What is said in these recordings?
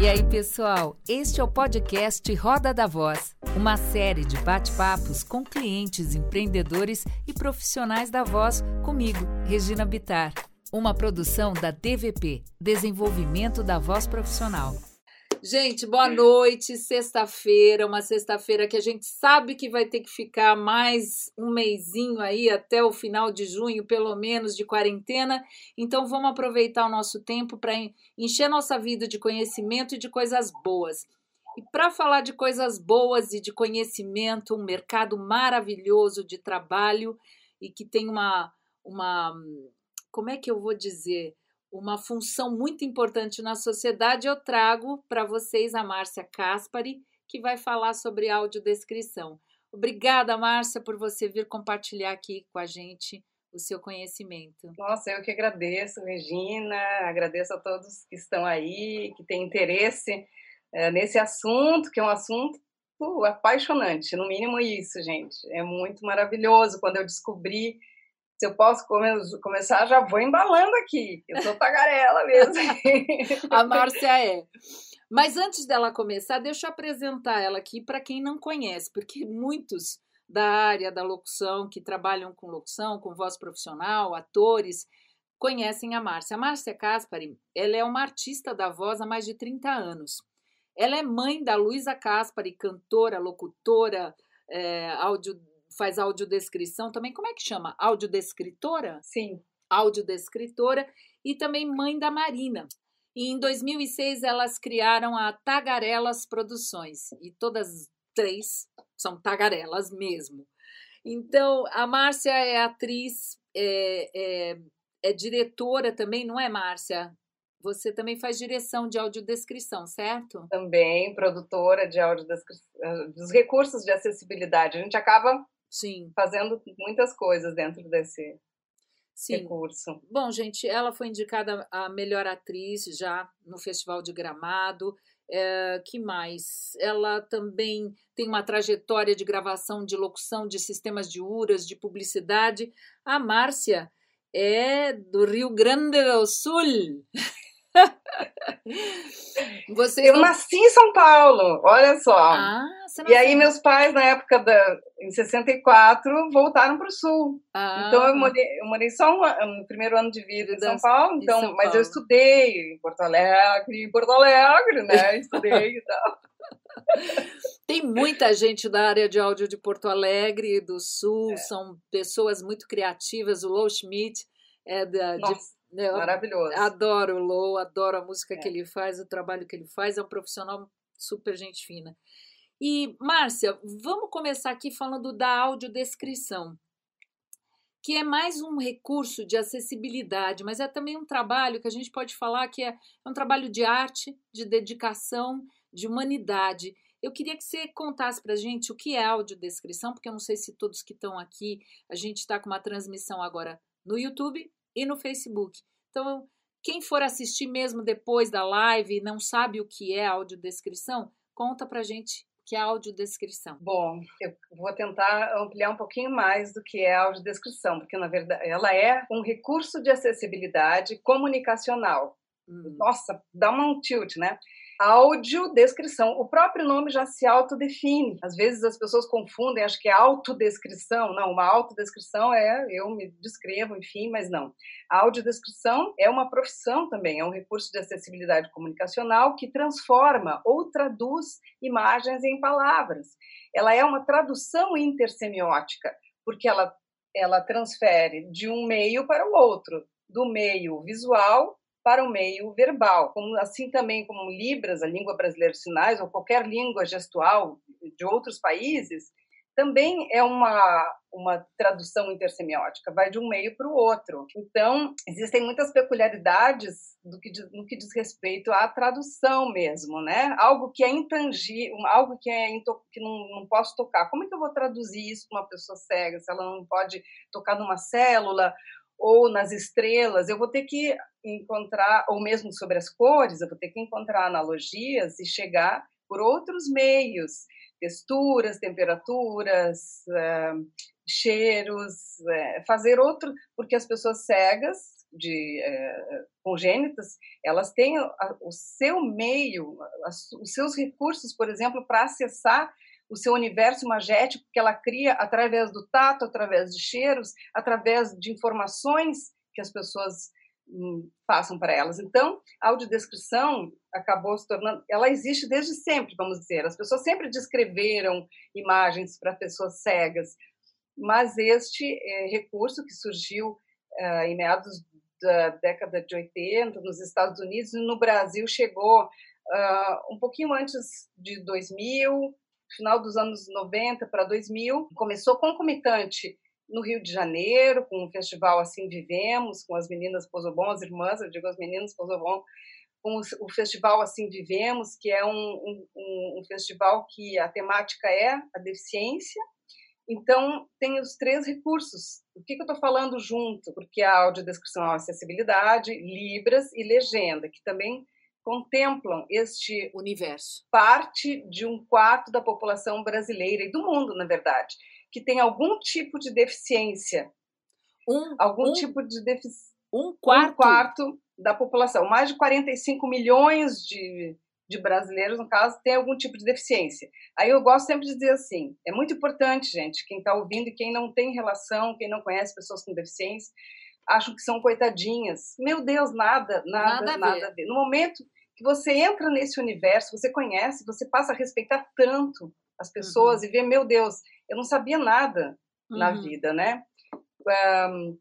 E aí, pessoal? Este é o podcast Roda da Voz, uma série de bate-papos com clientes, empreendedores e profissionais da voz comigo, Regina Bitar. Uma produção da DVP, Desenvolvimento da Voz Profissional. Gente, boa noite. Sexta-feira, uma sexta-feira que a gente sabe que vai ter que ficar mais um mêsinho aí até o final de junho, pelo menos, de quarentena. Então vamos aproveitar o nosso tempo para encher nossa vida de conhecimento e de coisas boas. E para falar de coisas boas e de conhecimento, um mercado maravilhoso de trabalho e que tem uma uma como é que eu vou dizer? Uma função muito importante na sociedade, eu trago para vocês a Márcia Caspari, que vai falar sobre audiodescrição. Obrigada, Márcia, por você vir compartilhar aqui com a gente o seu conhecimento. Nossa, eu que agradeço, Regina, agradeço a todos que estão aí, que têm interesse é, nesse assunto, que é um assunto apaixonante, no mínimo isso, gente. É muito maravilhoso quando eu descobri se eu posso come começar, já vou embalando aqui. Eu sou tagarela mesmo. a Márcia é. Mas antes dela começar, deixa eu apresentar ela aqui para quem não conhece, porque muitos da área da locução, que trabalham com locução, com voz profissional, atores, conhecem a Márcia. A Márcia Caspari, ela é uma artista da voz há mais de 30 anos. Ela é mãe da Luísa Caspari, cantora, locutora, é, áudio faz audiodescrição também. Como é que chama? Audiodescritora? Sim. Audiodescritora e também mãe da Marina. E em 2006 elas criaram a Tagarelas Produções e todas três são tagarelas mesmo. Então a Márcia é atriz, é, é, é diretora também, não é, Márcia? Você também faz direção de audiodescrição, certo? Também, produtora de audiodescrição, eh, dos recursos de acessibilidade. A gente acaba Sim. Fazendo muitas coisas dentro desse Sim. recurso. Bom, gente, ela foi indicada a melhor atriz já no Festival de Gramado. É, que mais? Ela também tem uma trajetória de gravação, de locução, de sistemas de URAS, de publicidade. A Márcia é do Rio Grande do Sul. Vocês eu não... nasci em São Paulo, olha só. Ah, e aí meus pais, na época da, em 64, voltaram para o Sul. Ah, então eu morei, eu morei só um, no primeiro ano de vida em São Paulo, então, São mas Paulo. eu estudei em Porto Alegre, em Porto Alegre, né? Estudei e tal. Tem muita gente da área de áudio de Porto Alegre, do Sul, é. são pessoas muito criativas. O Lou Schmidt é da, de né, Maravilhoso. Adoro o Lou, adoro a música é. que ele faz, o trabalho que ele faz, é um profissional super gente fina. E, Márcia, vamos começar aqui falando da audiodescrição, que é mais um recurso de acessibilidade, mas é também um trabalho que a gente pode falar que é, é um trabalho de arte, de dedicação, de humanidade. Eu queria que você contasse para a gente o que é audiodescrição, porque eu não sei se todos que estão aqui, a gente está com uma transmissão agora no YouTube e no Facebook. Então, quem for assistir mesmo depois da live e não sabe o que é audiodescrição, conta pra gente que é audiodescrição. Bom, eu vou tentar ampliar um pouquinho mais do que é audiodescrição, porque na verdade ela é um recurso de acessibilidade comunicacional. Hum. Nossa, dá um tilt, né? Audiodescrição. O próprio nome já se autodefine. Às vezes as pessoas confundem, acho que é autodescrição. Não, uma autodescrição é eu me descrevo, enfim, mas não. A audiodescrição é uma profissão também, é um recurso de acessibilidade comunicacional que transforma ou traduz imagens em palavras. Ela é uma tradução intersemiótica, porque ela, ela transfere de um meio para o outro, do meio visual para o meio verbal, como, assim também como Libras, a língua brasileira de sinais, ou qualquer língua gestual de outros países, também é uma, uma tradução intersemiótica, vai de um meio para o outro. Então, existem muitas peculiaridades do que, no que diz respeito à tradução mesmo, né? Algo que é intangível, algo que, é que não, não posso tocar. Como é que eu vou traduzir isso para uma pessoa cega, se ela não pode tocar numa célula ou nas estrelas, eu vou ter que encontrar, ou mesmo sobre as cores, eu vou ter que encontrar analogias e chegar por outros meios, texturas, temperaturas, uh, cheiros, uh, fazer outro, porque as pessoas cegas de é, congênitas, elas têm a, o seu meio, os seus recursos, por exemplo, para acessar o seu universo magético que ela cria através do tato, através de cheiros, através de informações que as pessoas hum, passam para elas. Então, a audiodescrição acabou se tornando, ela existe desde sempre, vamos dizer. As pessoas sempre descreveram imagens para pessoas cegas, mas este é, recurso que surgiu uh, em meados da década de 80 nos Estados Unidos e no Brasil chegou uh, um pouquinho antes de 2000, final dos anos 90 para 2000, começou concomitante no Rio de Janeiro, com o festival Assim Vivemos, com as meninas Pozobon, as irmãs, eu digo as meninas Pozobon, com o festival Assim Vivemos, que é um, um, um festival que a temática é a deficiência, então, tem os três recursos. O que, que eu estou falando junto? Porque a audiodescrição é acessibilidade, libras e legenda, que também contemplam este universo. Parte de um quarto da população brasileira e do mundo, na verdade, que tem algum tipo de deficiência. Um, algum um, tipo de deficiência. Um quarto? Um quarto da população. Mais de 45 milhões de de brasileiros, no caso, tem algum tipo de deficiência. Aí eu gosto sempre de dizer assim: é muito importante, gente, quem está ouvindo e quem não tem relação, quem não conhece pessoas com deficiência, acham que são coitadinhas. Meu Deus, nada, nada, nada, nada a, ver. No momento que você entra nesse universo, você conhece, você passa a respeitar tanto as pessoas uhum. e ver, meu Deus, eu não sabia nada uhum. na vida, né? Um,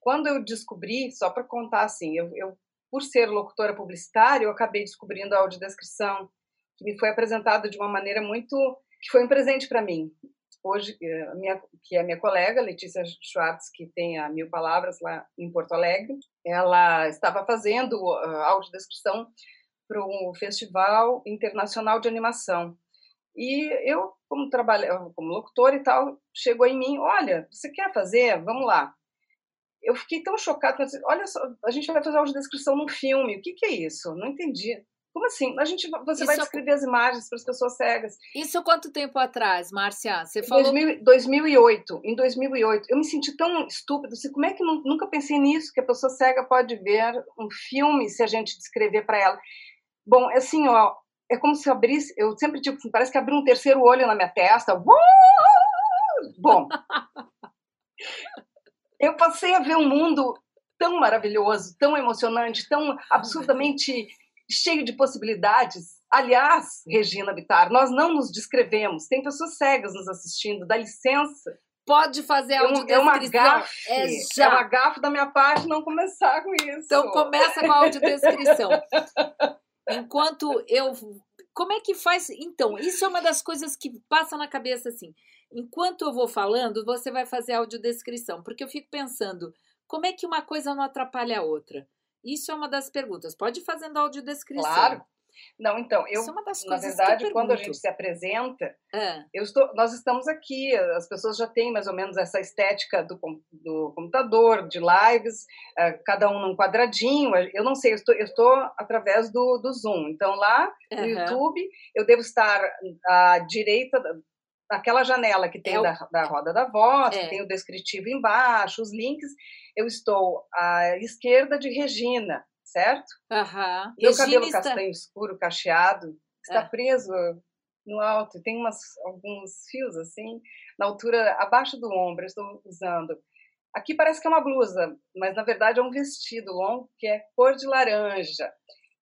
quando eu descobri, só para contar assim, eu, eu por ser locutora publicitária, eu acabei descobrindo a audiodescrição, que me foi apresentada de uma maneira muito. que foi um presente para mim. Hoje, eh, minha, que é minha colega, Letícia Schwartz, que tem a Mil Palavras lá em Porto Alegre, ela estava fazendo a audiodescrição para um festival internacional de animação. E eu, como trabalho, como locutora e tal, chegou em mim, olha, você quer fazer? Vamos lá eu fiquei tão chocada. Olha só, a gente vai fazer uma descrição num filme. O que, que é isso? Não entendi. Como assim? A gente, você isso vai descrever as imagens para as pessoas cegas. Isso quanto tempo atrás, Márcia? Você falou... 2000, 2008. Em 2008. Eu me senti tão estúpida. Assim, como é que não, nunca pensei nisso? Que a pessoa cega pode ver um filme se a gente descrever para ela. Bom, assim, ó, é como se abrisse... Eu sempre digo assim, parece que abriu um terceiro olho na minha testa. Bom... eu passei a ver um mundo tão maravilhoso, tão emocionante, tão absurdamente cheio de possibilidades. Aliás, Regina Bittar, nós não nos descrevemos. Tem pessoas cegas nos assistindo. Dá licença. Pode fazer a audiodescrição. É uma gafe. É, já. é uma gafe da minha parte não começar com isso. Então começa com a audiodescrição. Enquanto eu... Como é que faz... Então, isso é uma das coisas que passa na cabeça assim enquanto eu vou falando, você vai fazer a audiodescrição, porque eu fico pensando, como é que uma coisa não atrapalha a outra? Isso é uma das perguntas. Pode ir fazendo audiodescrição. Claro. Não, então, eu, é na verdade, quando a gente se apresenta, é. eu estou, nós estamos aqui, as pessoas já têm mais ou menos essa estética do, do computador, de lives, uh, cada um num quadradinho, eu não sei, eu estou, eu estou através do, do Zoom, então lá no uhum. YouTube eu devo estar à direita, aquela janela que tem é o... da, da roda da voz, é. tem o descritivo embaixo, os links, eu estou à esquerda de Regina, certo? Uhum. Meu Regina cabelo está... castanho escuro, cacheado, está é. preso no alto, tem umas, alguns fios assim, na altura abaixo do ombro, eu estou usando. Aqui parece que é uma blusa, mas na verdade é um vestido longo que é cor de laranja.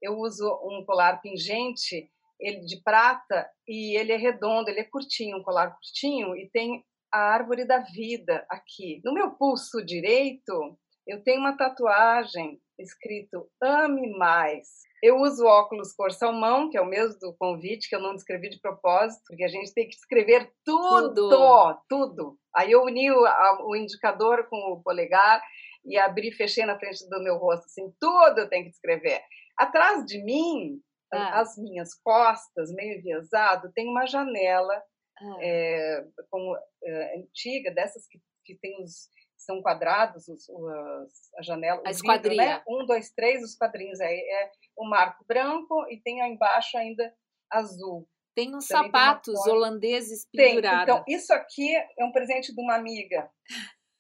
Eu uso um colar pingente ele de prata e ele é redondo, ele é curtinho, um colar curtinho e tem a árvore da vida aqui. No meu pulso direito, eu tenho uma tatuagem escrito Ame Mais. Eu uso óculos cor salmão, que é o mesmo do convite, que eu não descrevi de propósito, porque a gente tem que escrever tudo, tudo. tudo. Aí eu uni o, a, o indicador com o polegar e abri e fechei na frente do meu rosto, assim, tudo eu tenho que escrever. Atrás de mim ah. as minhas costas, meio enviesado, tem uma janela ah. é, como, é, antiga, dessas que, que tem os são quadrados os, os, a janela, a esquadrinha. né? Um, dois, três, os quadrinhos aí é o marco branco e tem aí embaixo ainda azul. Tem uns Também sapatos tem holandeses pendurados. Então, isso aqui é um presente de uma amiga,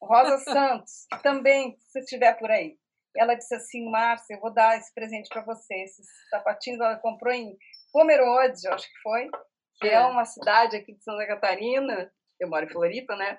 Rosa Santos, que também, se estiver por aí. Ela disse assim, Márcia, eu vou dar esse presente para você. Esses sapatinhos ela comprou em Pomerode, acho que foi, que é. é uma cidade aqui de Santa Catarina. Eu moro em Floripa, né?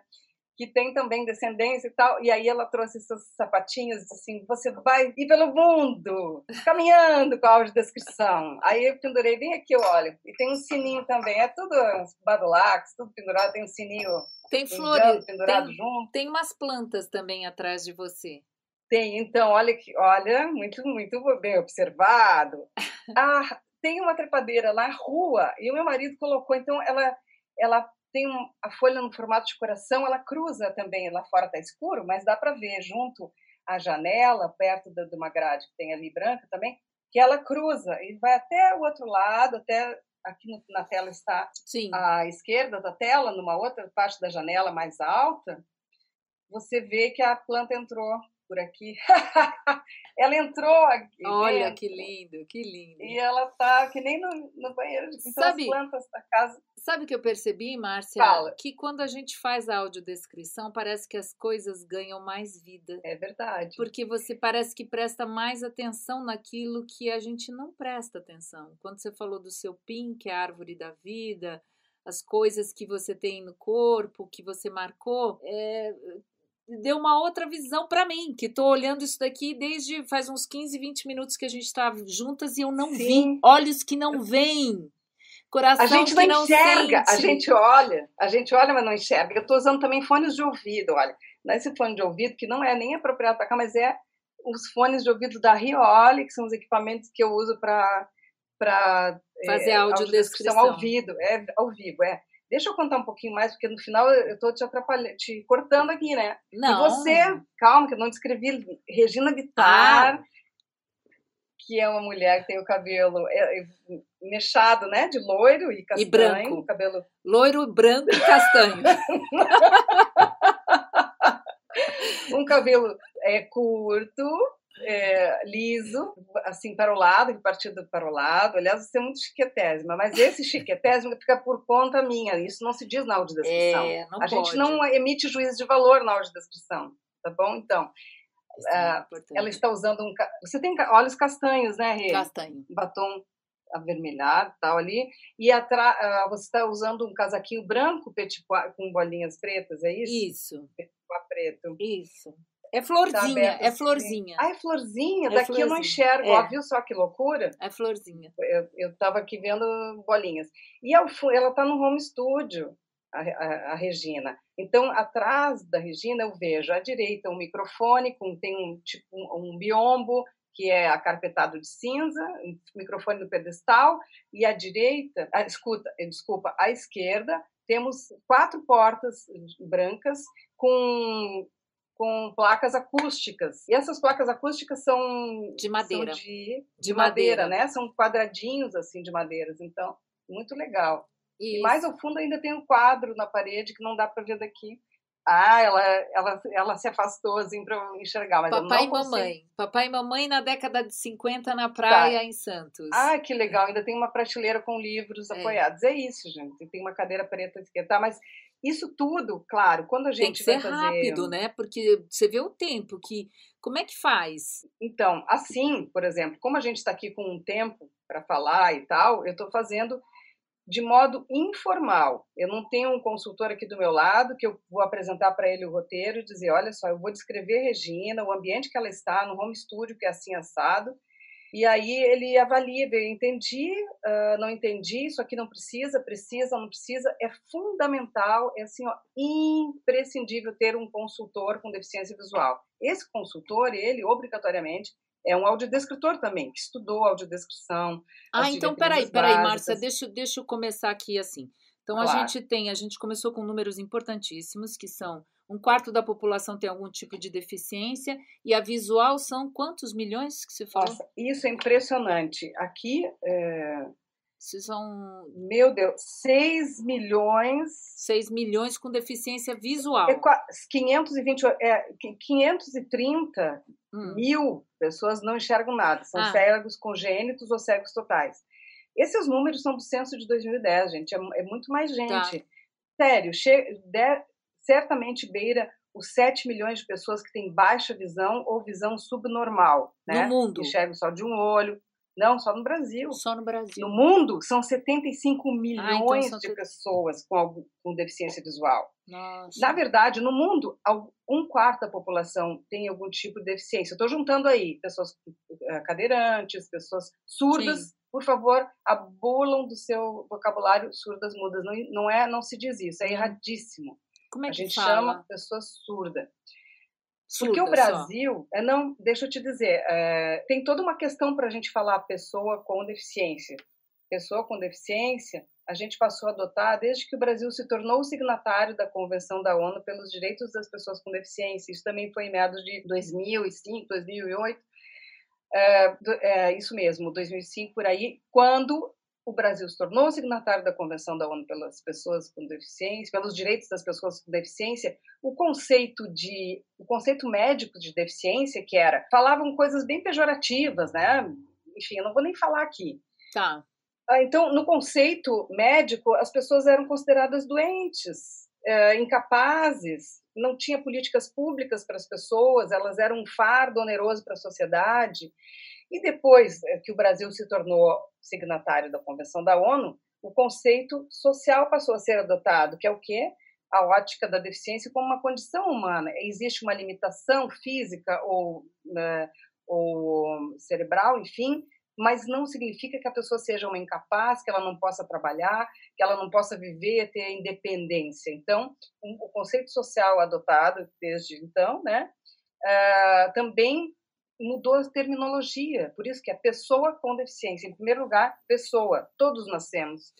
que tem também descendência e tal. E aí ela trouxe esses sapatinhos, assim, você vai ir pelo mundo, caminhando com a audiodescrição. Aí eu pendurei bem aqui, olha. E tem um sininho também, é tudo badulax, tudo pendurado, tem um sininho tem flores, pendurado tem, junto. Tem umas plantas também atrás de você. Tem, então, olha que, olha, muito, muito bem observado. Ah, tem uma trepadeira na rua e o meu marido colocou, então ela ela tem um, a folha no formato de coração, ela cruza também, lá fora está escuro, mas dá para ver junto à janela, perto de uma grade que tem ali branca também, que ela cruza e vai até o outro lado, até aqui no, na tela está Sim. à esquerda da tela, numa outra parte da janela mais alta, você vê que a planta entrou por aqui. ela entrou aqui. Olha dentro, que lindo, que lindo. E ela tá que nem no, no banheiro. Então sabe, as plantas da casa. Sabe o que eu percebi, Márcia? Fala. Que quando a gente faz a audiodescrição, parece que as coisas ganham mais vida. É verdade. Porque você parece que presta mais atenção naquilo que a gente não presta atenção. Quando você falou do seu PIN, que é a árvore da vida, as coisas que você tem no corpo, que você marcou, é, deu uma outra visão para mim, que tô olhando isso daqui desde faz uns 15, 20 minutos que a gente tá juntas e eu não Sim. vi. Olhos que não veem. Coração a gente não, não enxerga, sente. a gente olha, a gente olha, mas não enxerga. Eu tô usando também fones de ouvido, olha. Não é esse fone de ouvido, que não é nem apropriado para cá, mas é os fones de ouvido da Rioli, que são os equipamentos que eu uso para fazer é, audiodescrição ao vivo, é ao vivo, é. Deixa eu contar um pouquinho mais, porque no final eu estou te atrapalhando, te cortando aqui, né? Não. E você, calma, que eu não descrevi, Regina Bittar, ah. que é uma mulher que tem o cabelo é, é, mechado, né? De loiro e castanho. E branco. Cabelo... Loiro, branco e castanho. um cabelo é, curto, é, liso, assim, para o lado, partido para o lado. Aliás, você é muito chiquetésima, mas esse chiquetésimo fica por conta minha. Isso não se diz na audiodescrição. É, a pode. gente não emite juízo de valor na audiodescrição, tá bom? Então, é uh, ela está usando um... Você tem olhos castanhos, né, Rê? Castanho. Batom avermelhado tal ali e atra... Uh, você está usando um casaquinho branco petit com bolinhas pretas, é isso? Isso. Petit preto. Isso. É florzinha, tá é florzinha. Ah, é florzinha? É Daqui florzinha. eu não enxergo. É. Ó, viu só que loucura? É florzinha. Eu, estava aqui vendo bolinhas. E ela está no home studio, a, a, a, Regina. Então, atrás da Regina, eu vejo à direita um microfone, com, tem um, tipo, um, um biombo, que é acarpetado de cinza, um microfone no pedestal, e à direita, ah, escuta, desculpa, à esquerda, temos quatro portas brancas com com placas acústicas. E essas placas acústicas são de madeira. São de, de, de madeira, madeira, né? São quadradinhos assim de madeiras. Então, muito legal. Isso. E mais ao fundo ainda tem um quadro na parede que não dá para ver daqui. Ah, ela, ela, ela se afastou assim para eu enxergar, mas Papai e mamãe. Papai e mamãe na década de 50 na praia tá. em Santos. Ah, que legal. Ainda tem uma prateleira com livros é. apoiados. É isso, gente. Tem uma cadeira preta que tá, mas isso tudo, claro, quando a gente Tem que ser fazer... rápido, né? Porque você vê o tempo que como é que faz? Então, assim, por exemplo, como a gente está aqui com um tempo para falar e tal, eu estou fazendo de modo informal. Eu não tenho um consultor aqui do meu lado que eu vou apresentar para ele o roteiro e dizer, olha só, eu vou descrever Regina, o ambiente que ela está no home studio que é assim assado, e aí ele avalia, eu entendi, uh, não entendi, isso aqui não precisa, precisa, não precisa. É fundamental, é assim, ó, imprescindível ter um consultor com deficiência visual. Esse consultor, ele obrigatoriamente é um audiodescritor também, que estudou audiodescrição. Ah, então peraí, peraí, Márcia, deixa, deixa eu começar aqui assim. Então claro. a gente tem, a gente começou com números importantíssimos, que são um quarto da população tem algum tipo de deficiência e a visual são quantos milhões que você falou? Nossa, isso é impressionante. Aqui é... são. Meu Deus, 6 milhões. 6 milhões com deficiência visual. É 520, é, 530 hum. mil pessoas não enxergam nada. São ah. cegos congênitos ou cegos totais. Esses números são do censo de 2010, gente. É, é muito mais tá. gente. Tá. Sério, che certamente beira os 7 milhões de pessoas que têm baixa visão ou visão subnormal, né? No mundo. Que enxergam só de um olho. Não, só no Brasil. Só no Brasil. No mundo, são 75 milhões ah, então de pessoas com, algum, com deficiência visual. Nossa. Na verdade, no mundo, um quarto da população tem algum tipo de deficiência. Estou juntando aí pessoas eh, cadeirantes, pessoas surdas. Sim. Por favor, abulam do seu vocabulário surdas mudas. Não, não é, não se diz isso, é hum. erradíssimo. Como é que A gente fala? chama pessoa surda. Porque o Brasil, é, não, deixa eu te dizer, é, tem toda uma questão para a gente falar pessoa com deficiência. Pessoa com deficiência, a gente passou a adotar desde que o Brasil se tornou signatário da Convenção da ONU pelos Direitos das Pessoas com Deficiência. Isso também foi em meados de 2005, 2008. É, é, isso mesmo, 2005 por aí, quando o Brasil se tornou signatário da Convenção da ONU pelas pessoas com deficiência, pelos direitos das pessoas com deficiência, o conceito de o conceito médico de deficiência que era falavam coisas bem pejorativas, né? Enfim, eu não vou nem falar aqui. Tá. Ah, então, no conceito médico, as pessoas eram consideradas doentes, é, incapazes, não tinha políticas públicas para as pessoas, elas eram um fardo oneroso para a sociedade. E depois eh, que o Brasil se tornou signatário da Convenção da ONU, o conceito social passou a ser adotado, que é o quê? A ótica da deficiência como uma condição humana. Existe uma limitação física ou, né, ou cerebral, enfim, mas não significa que a pessoa seja uma incapaz, que ela não possa trabalhar, que ela não possa viver, ter independência. Então, um, o conceito social adotado desde então, né, uh, também mudou a terminologia. Por isso que é pessoa com deficiência. Em primeiro lugar, pessoa. Todos nascemos.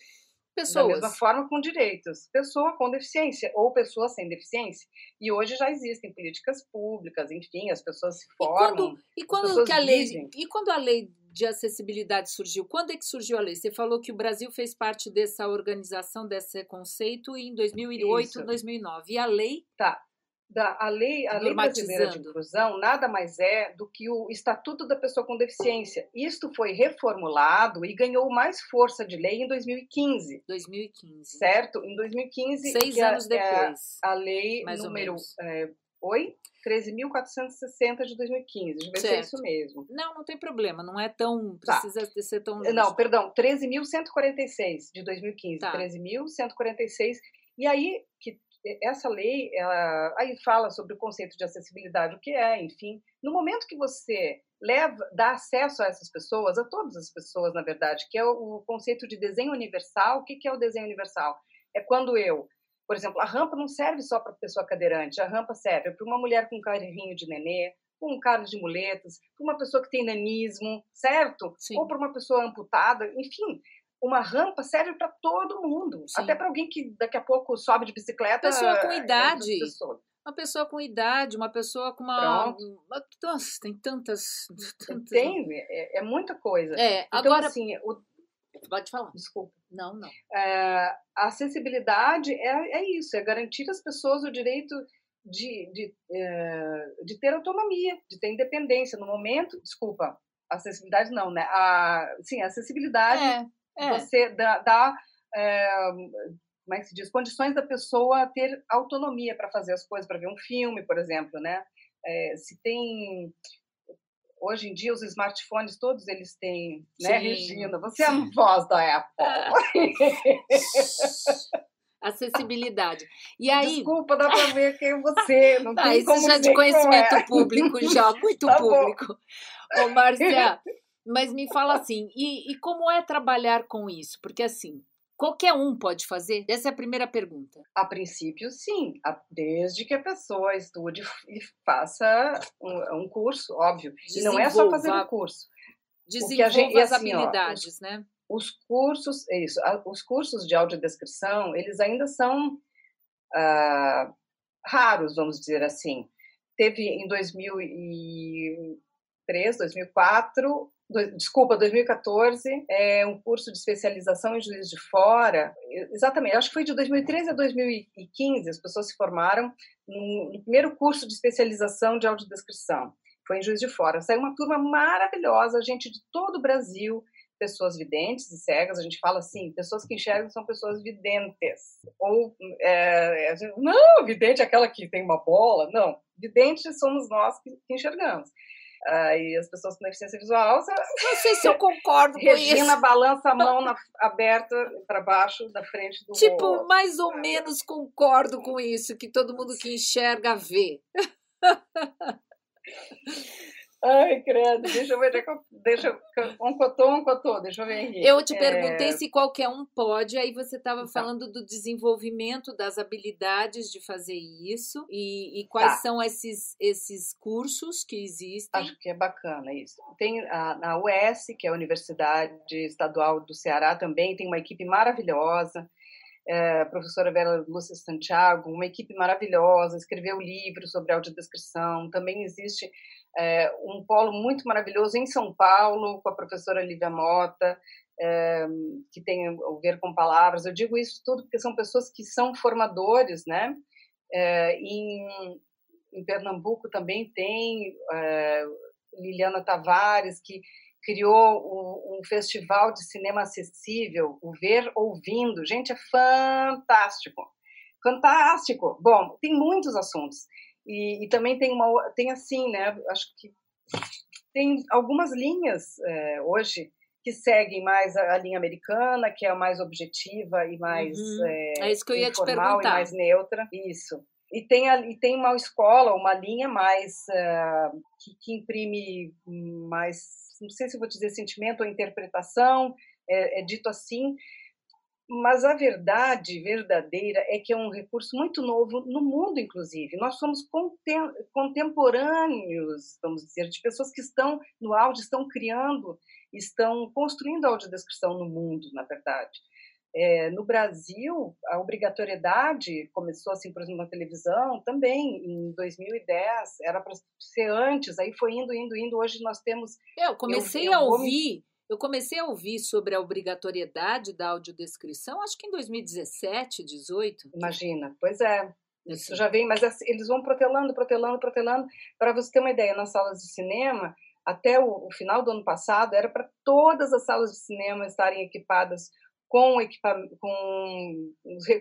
Pessoas. Da mesma forma com direitos. Pessoa com deficiência ou pessoa sem deficiência. E hoje já existem políticas públicas, enfim, as pessoas se formam. E quando, e quando que a lei, e quando a lei de acessibilidade surgiu? Quando é que surgiu a lei? Você falou que o Brasil fez parte dessa organização, desse conceito em 2008, Isso. 2009. E a lei? Tá da a lei, a lei brasileira de inclusão nada mais é do que o Estatuto da Pessoa com Deficiência. Isto foi reformulado e ganhou mais força de lei em 2015. 2015. Certo? Em 2015. Seis anos é, depois. A, a lei número. É, oi? 13.460 de 2015. Deixa eu ver certo. se é isso mesmo. Não, não tem problema. Não é tão. Tá. Precisa ser tão. Justo. Não, perdão. 13.146 de 2015. Tá. 13.146. E aí, que essa lei, ela, aí fala sobre o conceito de acessibilidade, o que é, enfim. No momento que você leva, dá acesso a essas pessoas, a todas as pessoas, na verdade, que é o, o conceito de desenho universal. O que, que é o desenho universal? É quando eu, por exemplo, a rampa não serve só para pessoa cadeirante, a rampa serve para uma mulher com um carrinho de nenê, com um carro de muletas, para uma pessoa que tem nanismo, certo? Sim. Ou para uma pessoa amputada, enfim uma rampa serve para todo mundo, Sim. até para alguém que daqui a pouco sobe de bicicleta. Pessoa com idade. Uma pessoa com idade, uma pessoa com uma. Nossa, tem tantas. tantas... Tem, é, é, muita coisa. É, então, agora. assim, o... Pode falar. Desculpa. Não, não. É, a acessibilidade é, é isso, é garantir às pessoas o direito de, de, é, de ter autonomia, de ter independência. No momento, desculpa, acessibilidade não, né? A, sim, a acessibilidade. É é. Você dá, dá é, como é que se diz, condições da pessoa ter autonomia para fazer as coisas, para ver um filme, por exemplo, né? É, se tem hoje em dia os smartphones todos eles têm, né, Sim. Regina? Você é a voz da Apple. Acessibilidade. E aí. Desculpa, dá para ver quem é você. Não ah, tem isso já de conhecimento é. público, já, muito tá público. Bom. Ô, Márcia, mas me fala assim, e, e como é trabalhar com isso? Porque assim, Qualquer um pode fazer? Essa é a primeira pergunta. A princípio, sim, desde que a pessoa estude e faça um, um curso, óbvio. E não é só fazer o curso. Desenvolva gente, as assim, habilidades, ó, os, né? Os cursos, isso, os cursos de audiodescrição, eles ainda são uh, raros, vamos dizer assim. Teve em 2003, 2004, desculpa, 2014, é um curso de especialização em juiz de fora. Exatamente, acho que foi de 2013 a 2015, as pessoas se formaram no, primeiro curso de especialização de audiodescrição. Foi em Juiz de Fora. Saiu uma turma maravilhosa, gente de todo o Brasil, pessoas videntes e cegas, a gente fala assim, pessoas que enxergam são pessoas videntes. Ou, é, não, vidente é aquela que tem uma bola. Não, vidente somos nós que enxergamos. Uh, e as pessoas com deficiência visual. Não sei se eu concordo com Regina isso. Regina balança a mão na, aberta para baixo da frente do Tipo, rosto. mais ou menos concordo com isso, que todo mundo que enxerga vê. Ai, credo, deixa eu ver, deixa um cotô, um cotô, deixa eu ver aqui. Eu te perguntei é... se qualquer um pode, aí você estava tá. falando do desenvolvimento das habilidades de fazer isso e, e quais tá. são esses, esses cursos que existem. Acho que é bacana isso. Tem a, a UES, que é a Universidade Estadual do Ceará também, tem uma equipe maravilhosa, é, a professora Vera Lúcia Santiago, uma equipe maravilhosa, escreveu livros sobre audiodescrição, também existe é, um polo muito maravilhoso em São Paulo, com a professora Lívia Mota, é, que tem a ver com palavras. Eu digo isso tudo porque são pessoas que são formadores, né? É, em, em, Pernambuco também tem é, Liliana Tavares, que criou um, festival de cinema acessível, o Ver Ouvindo. Gente, é fantástico. Fantástico. Bom, tem muitos assuntos. E, e, também tem uma tem assim, né? Acho que tem algumas linhas é, hoje que seguem mais a, a, linha americana, que é a mais objetiva e mais uhum. é, é, isso que eu ia te perguntar. e mais neutra. Isso. E tem, a, e tem uma escola, uma linha mais uh, que, que, imprime mais, não sei se vou dizer sentimento ou interpretação, é, é dito assim, mas a verdade verdadeira é que é um recurso muito novo no mundo, inclusive. Nós somos contem contemporâneos, vamos dizer, de pessoas que estão no áudio, estão criando, estão construindo a audiodescrição no mundo, na verdade. É, no Brasil, a obrigatoriedade começou assim, por exemplo, na televisão, também em 2010, era para ser antes, aí foi indo, indo, indo. Hoje nós temos. Eu comecei eu, eu a ouvir eu comecei a ouvir sobre a obrigatoriedade da audiodescrição, acho que em 2017, 18. Imagina, pois é. Isso já vem, mas assim, eles vão protelando, protelando, protelando. Para você ter uma ideia, nas salas de cinema, até o, o final do ano passado, era para todas as salas de cinema estarem equipadas com, equipa com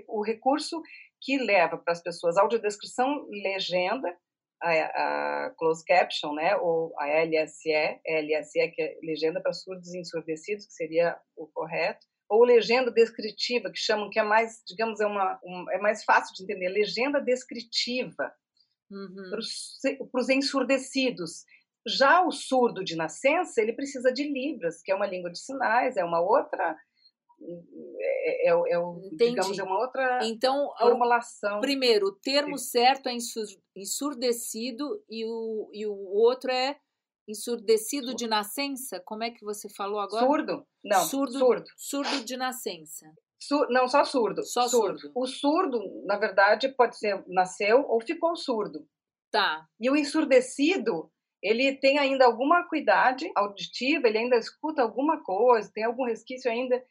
o recurso que leva para as pessoas audiodescrição, legenda, a, a closed caption, né, ou a LSE, LSE que é legenda para surdos e ensurdecidos, que seria o correto, ou legenda descritiva, que chamam que é mais, digamos, é uma um, é mais fácil de entender, legenda descritiva uhum. para os ensurdecidos. Já o surdo de nascença, ele precisa de libras, que é uma língua de sinais, é uma outra é, é, é, digamos, é uma outra então, formulação. Primeiro, o termo certo é ensurdecido e o, e o outro é ensurdecido de nascença? Como é que você falou agora? Surdo. Não, surdo. Surdo, surdo de nascença. Sur, não, só surdo. Só surdo. surdo. O surdo, na verdade, pode ser nasceu ou ficou surdo. Tá. E o ensurdecido, ele tem ainda alguma acuidade auditiva, ele ainda escuta alguma coisa, tem algum resquício ainda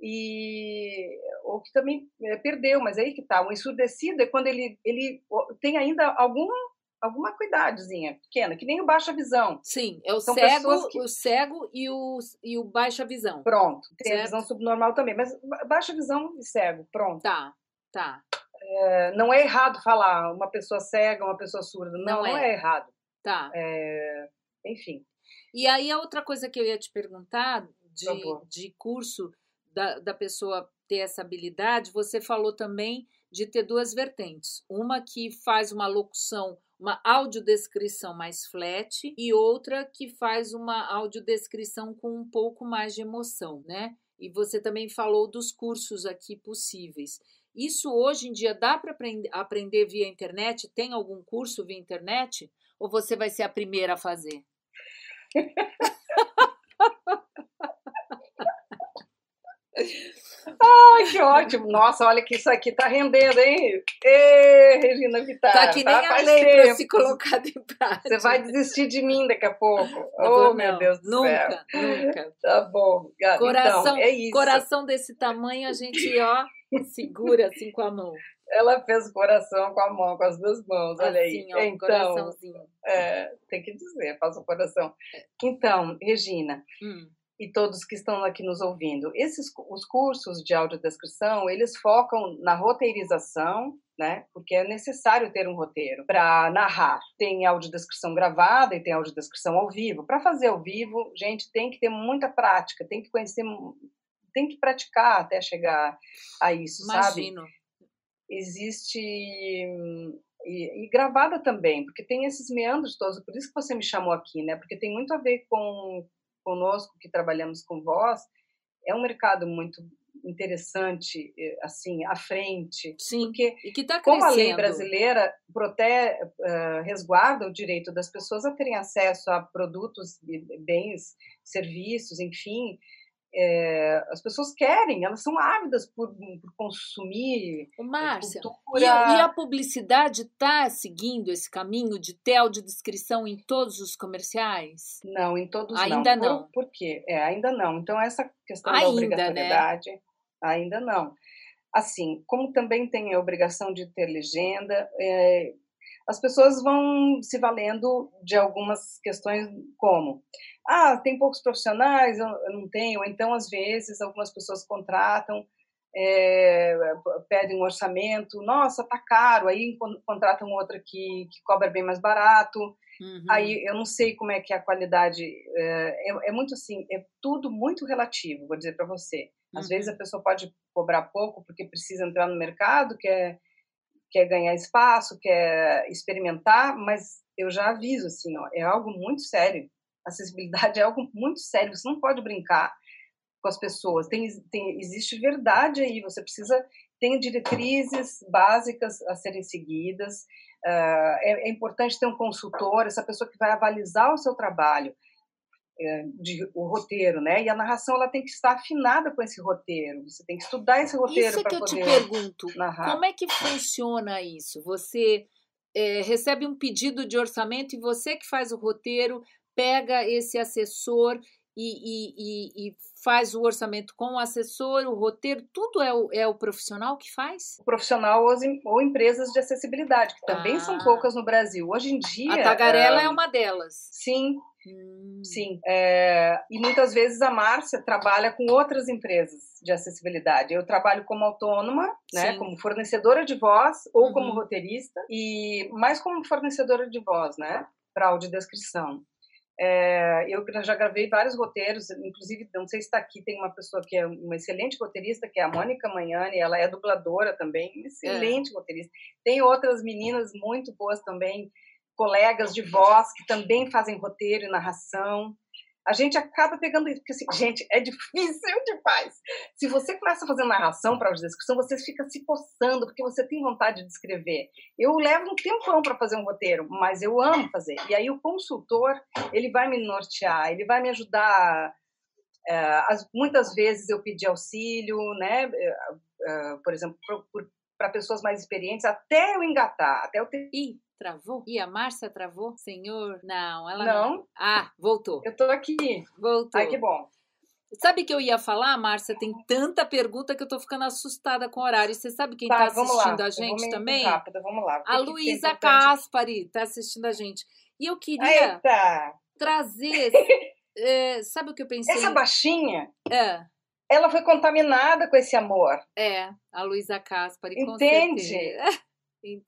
e ou que também é, perdeu, mas aí que tá, o ensurdecido é quando ele, ele tem ainda alguma alguma cuidadezinha pequena, que nem o baixa visão. Sim, é o São cego, que... o cego e o, e o baixa visão. Pronto, tem certo? a visão subnormal também, mas baixa visão e cego, pronto. Tá, tá. É, não é errado falar uma pessoa cega, uma pessoa surda, não, não, é. não é. errado. Tá. É, enfim. E aí a outra coisa que eu ia te perguntar de, de curso da, da pessoa ter essa habilidade, você falou também de ter duas vertentes. Uma que faz uma locução, uma audiodescrição mais flat, e outra que faz uma audiodescrição com um pouco mais de emoção, né? E você também falou dos cursos aqui possíveis. Isso hoje em dia dá para aprender via internet? Tem algum curso via internet? Ou você vai ser a primeira a fazer? Ai, que ótimo! Nossa, olha que isso aqui tá rendendo, hein? Ê, Regina Vittar. Tá que nem tá, a lei para se colocar em prática. Você vai desistir de mim daqui a pouco. Não, oh, meu Deus do nunca, céu. Nunca, Tá bom. Coração, então, é coração desse tamanho, a gente, ó, segura assim com a mão. Ela fez o coração com a mão, com as duas mãos, olha assim, aí. Ó, então, coraçãozinho. É, tem que dizer, faz o coração. Então, Regina, hum e todos que estão aqui nos ouvindo. Esses os cursos de audiodescrição, eles focam na roteirização, né? Porque é necessário ter um roteiro para narrar. Tem audiodescrição gravada e tem audiodescrição ao vivo. Para fazer ao vivo, gente, tem que ter muita prática, tem que conhecer, tem que praticar até chegar a isso, Imagino. sabe? Existe e, e, gravada também, porque tem esses meandros todos, por isso que você me chamou aqui, né? Porque tem muito a ver com conosco que trabalhamos com voz, é um mercado muito interessante, eh, assim, à frente. Sim, porque e que tá como a lei brasileira protege, uh, resguarda o direito das pessoas a terem acesso a produtos, bens, serviços, enfim, é, as pessoas querem, elas são ávidas por, por consumir eh, Márcia, cultura. E a, e a publicidade está seguindo esse caminho de ter audiodescrição em todos os comerciais? Não, em todos ainda não. não. Por, por quê? É, ainda não. Então, essa questão ainda, da né? obrigatoriedade, né? ainda não. Assim, como também tem a obrigação de ter legenda, é, as pessoas vão se valendo de algumas questões como ah, tem poucos profissionais, eu, não tenho, então às vezes algumas pessoas contratam, é, pedem um orçamento, nossa, tá caro, aí contratam outra que, que cobra bem mais barato, uhum. aí eu não sei como é que é a qualidade, é, é, é muito assim, é tudo muito relativo, vou dizer para você. Às uhum. vezes a pessoa pode cobrar pouco porque precisa entrar no mercado, quer, quer ganhar espaço, quer experimentar, mas eu já aviso, assim, ó, é algo muito sério acessibilidade é algo muito sério, você não pode brincar com as pessoas. Tem, tem, existe verdade aí, você precisa tem diretrizes básicas a serem seguidas. Uh, é, é, importante ter um consultor, essa pessoa que vai avalizar o seu trabalho, é, de, o roteiro, né? E a narração ela tem que estar afinada com esse roteiro. Você tem que estudar esse roteiro para poder Isso que eu te pergunto. Narrar. Como é que funciona isso? Você é, recebe um pedido de orçamento e você que faz o roteiro pega esse assessor e, e, e, faz o orçamento com o assessor, o roteiro, tudo é o, é o profissional que faz? O profissional ou, ou empresas de acessibilidade, que também ah. são poucas no Brasil. Hoje em dia. A Tagarela é, é uma delas. Sim. Hum. Sim. É, e muitas vezes a Márcia trabalha com outras empresas de acessibilidade. Eu trabalho como autônoma, né, como fornecedora de voz ou uhum. como roteirista, e mais como fornecedora de voz, né, para audiodescrição. É, eu já gravei vários roteiros, inclusive, não sei se está aqui, tem uma pessoa que é uma excelente roteirista, que é a Mônica Manhani, ela é dubladora também, excelente é. roteirista. Tem outras meninas muito boas também, colegas de voz, que também fazem roteiro e narração a gente acaba pegando isso, porque assim, gente, é difícil demais. Se você começa a fazer narração para a descrição, você fica se coçando, porque você tem vontade de escrever. Eu levo um tempão para fazer um roteiro, mas eu amo fazer. E aí o consultor, ele vai me nortear, ele vai me ajudar. As, muitas vezes eu pedi auxílio, né? É, é, por exemplo, para pessoas mais experientes, até eu engatar, até eu ter. Travou? E a Márcia travou? Senhor? Não, ela não. não. Ah, voltou. Eu tô aqui. Voltou. Ai, que bom. Sabe que eu ia falar, Márcia? Tem tanta pergunta que eu tô ficando assustada com o horário. Você sabe quem tá, tá assistindo lá. a gente também? Rápida, vamos lá. A Luísa Caspari tá assistindo a gente. E eu queria Eita. trazer. é, sabe o que eu pensei? Essa baixinha. É. Ela foi contaminada com esse amor. É, a Luísa Caspari. Entende?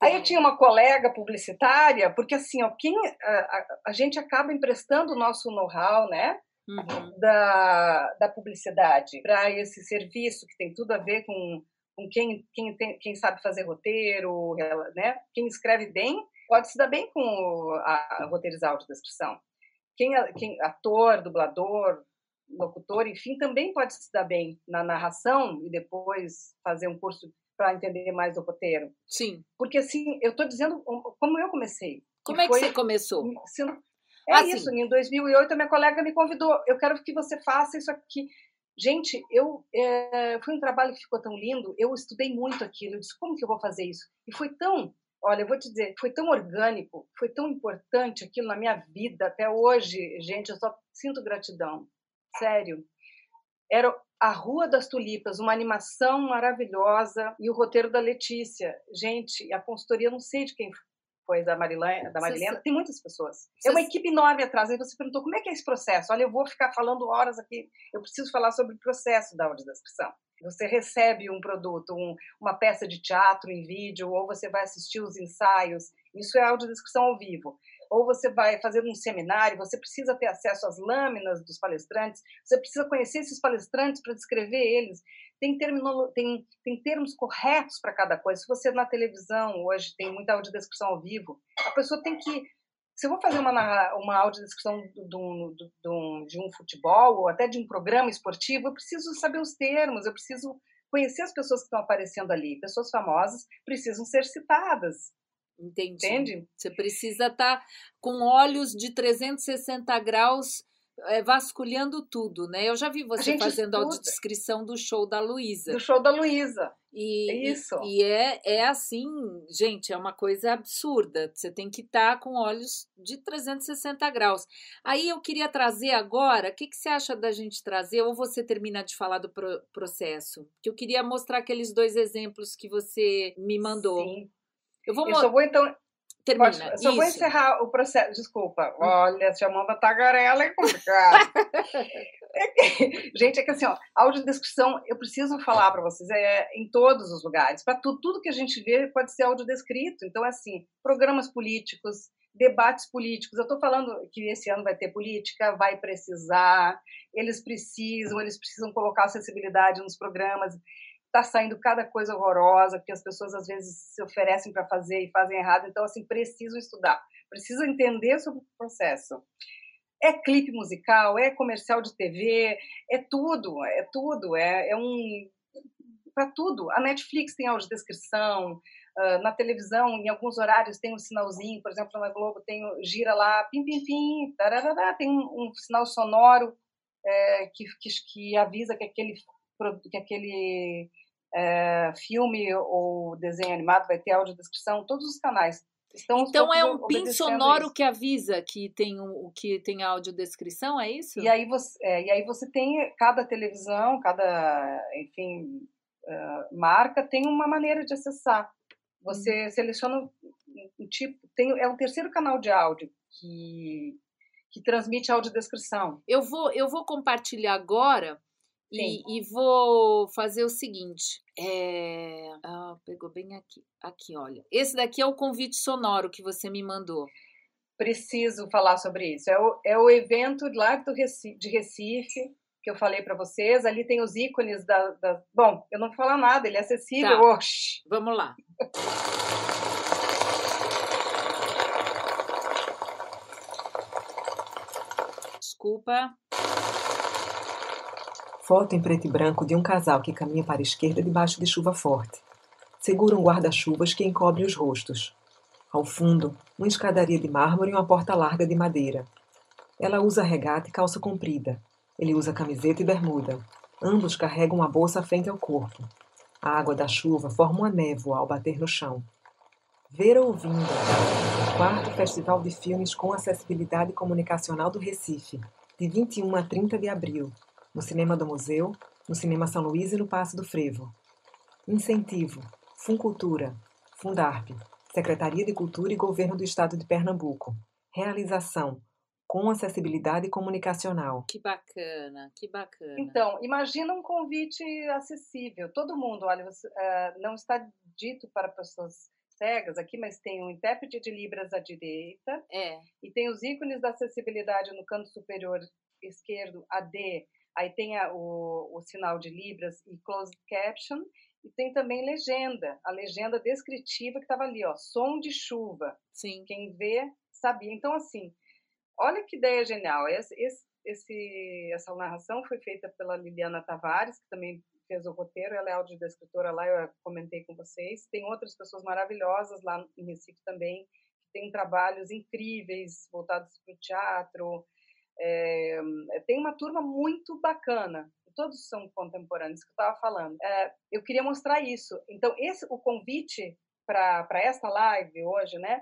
Aí eu tinha uma colega publicitária, porque assim, ó, quem, a, a gente acaba emprestando o nosso know-how, né? Uhum. Da, da publicidade para esse serviço que tem tudo a ver com, com quem, quem, tem, quem sabe fazer roteiro, né? Quem escreve bem pode se dar bem com a, a roteirizar a descrição. Quem, quem ator, dublador, locutor, enfim, também pode se dar bem na narração e depois fazer um curso para entender mais do roteiro. Sim. Porque assim, eu estou dizendo como eu comecei. Como é que você começou? Sendo, é assim. isso, em 2008 a minha colega me convidou, eu quero que você faça isso aqui. Gente, eu é, foi um trabalho que ficou tão lindo, eu estudei muito aquilo, eu disse, como que eu vou fazer isso? E foi tão, olha, eu vou te dizer, foi tão orgânico, foi tão importante aquilo na minha vida até hoje, gente, eu só sinto gratidão, sério. Era a Rua das Tulipas, uma animação maravilhosa e o roteiro da Letícia. Gente, a consultoria não sei de quem foi da Marilena, da Marilena, tem muitas pessoas. É uma equipe enorme atrás. Aí você perguntou como é que é esse processo? Olha, eu vou ficar falando horas aqui. Eu preciso falar sobre o processo da audiodescrição. Você recebe um produto, um, uma peça de teatro em vídeo, ou você vai assistir os ensaios. Isso é audiodescrição ao vivo ou você vai fazer um seminário, você precisa ter acesso às lâminas dos palestrantes, você precisa conhecer esses palestrantes para descrever eles. Tem, terminolo, tem, tem termos corretos para cada coisa. Se você na televisão hoje tem muita audiodescrição ao vivo, a pessoa tem que. Se eu vou fazer uma, uma audiodescrição de um, de, um, de um futebol ou até de um programa esportivo, eu preciso saber os termos, eu preciso conhecer as pessoas que estão aparecendo ali. Pessoas famosas precisam ser citadas. Entendi. Entende? Você precisa estar tá com olhos de 360 graus é, vasculhando tudo, né? Eu já vi você fazendo a audiodescrição do show da Luísa. Do show da Luísa. E, é isso. E, e, é, é assim, gente, é uma coisa absurda. Você tem que estar tá com olhos de 360 graus. Aí eu queria trazer agora, o que, que você acha da gente trazer? Ou você termina de falar do pro, processo? Que eu queria mostrar aqueles dois exemplos que você me mandou. Sim. Eu vou, eu só vou então. Termina. Pode, só vou encerrar o processo. Desculpa. Hum. Olha, chamando a tagarela é complicado. gente, é que assim, ó, audiodescrição, eu preciso falar para vocês, é em todos os lugares. Para tudo, tudo que a gente vê pode ser audiodescrito. Então, é assim, programas políticos, debates políticos. Eu estou falando que esse ano vai ter política, vai precisar, eles precisam, eles precisam colocar acessibilidade nos programas está saindo cada coisa horrorosa, que as pessoas às vezes se oferecem para fazer e fazem errado. Então, assim, preciso estudar, preciso entender sobre o processo. É clipe musical, é comercial de TV, é tudo, é tudo, é, é um. para tudo. A Netflix tem audiodescrição, uh, na televisão, em alguns horários, tem um sinalzinho, por exemplo, na Globo tem gira lá, pim, pim, pim, tarará, tem um, um sinal sonoro é, que, que, que avisa que aquele que aquele é, filme ou desenho animado vai ter audiodescrição, todos os canais. Estão então é um pin sonoro isso. que avisa que tem o que tem audiodescrição, é isso? E aí você, é, e aí você tem cada televisão, cada enfim uh, marca tem uma maneira de acessar. Você hum. seleciona um tipo, tem é o terceiro canal de áudio que que transmite audiodescrição. Eu vou eu vou compartilhar agora e, e, vou fazer o seguinte. É... Ah, pegou bem aqui. Aqui, olha. Esse daqui é o convite sonoro que você me mandou. Preciso falar sobre isso. É o, é o evento lá do Recife, de Recife que eu falei para vocês. Ali tem os ícones da, da, Bom, eu não vou falar nada, ele é acessível. Tá. Vamos lá. Desculpa. Foto em preto e branco de um casal que caminha para a esquerda debaixo de chuva forte. Segura um guarda-chuvas que encobre os rostos. Ao fundo, uma escadaria de mármore e uma porta larga de madeira. Ela usa regata e calça comprida. Ele usa camiseta e bermuda. Ambos carregam uma bolsa frente ao corpo. A água da chuva forma uma névoa ao bater no chão. Ver ouvindo. Quarto Festival de Filmes com Acessibilidade Comunicacional do Recife, de 21 a 30 de abril, no Cinema do Museu, no Cinema São Luís e no Passo do Frevo. Incentivo, Funcultura, Fundarp, Secretaria de Cultura e Governo do Estado de Pernambuco. Realização, com acessibilidade comunicacional. Que bacana, que bacana. Então, imagina um convite acessível. Todo mundo, olha, você, uh, não está dito para pessoas cegas aqui, mas tem um intérprete de Libras à direita. É. E tem os ícones da acessibilidade no canto superior esquerdo, AD, Aí tem a, o, o sinal de Libras e closed caption, e tem também legenda, a legenda descritiva que estava ali, ó, som de chuva. Sim. Quem vê sabia. Então, assim, olha que ideia genial. Esse, esse, essa narração foi feita pela Liliana Tavares, que também fez o roteiro, ela é audiodescritora lá, eu comentei com vocês. Tem outras pessoas maravilhosas lá em Recife também, que têm trabalhos incríveis voltados para o teatro, é, tem uma turma muito bacana, todos são contemporâneos que eu estava falando. É, eu queria mostrar isso. Então, esse, o convite para esta live hoje, né?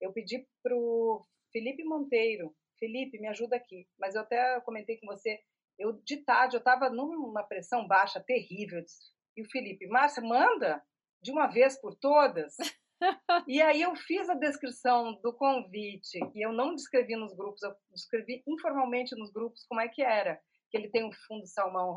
Eu pedi para o Felipe Monteiro. Felipe, me ajuda aqui. Mas eu até comentei com você, eu de tarde, eu estava numa pressão baixa terrível. E o Felipe, Márcia, manda de uma vez por todas e aí eu fiz a descrição do convite, e eu não descrevi nos grupos, eu descrevi informalmente nos grupos como é que era. Que ele tem um fundo salmão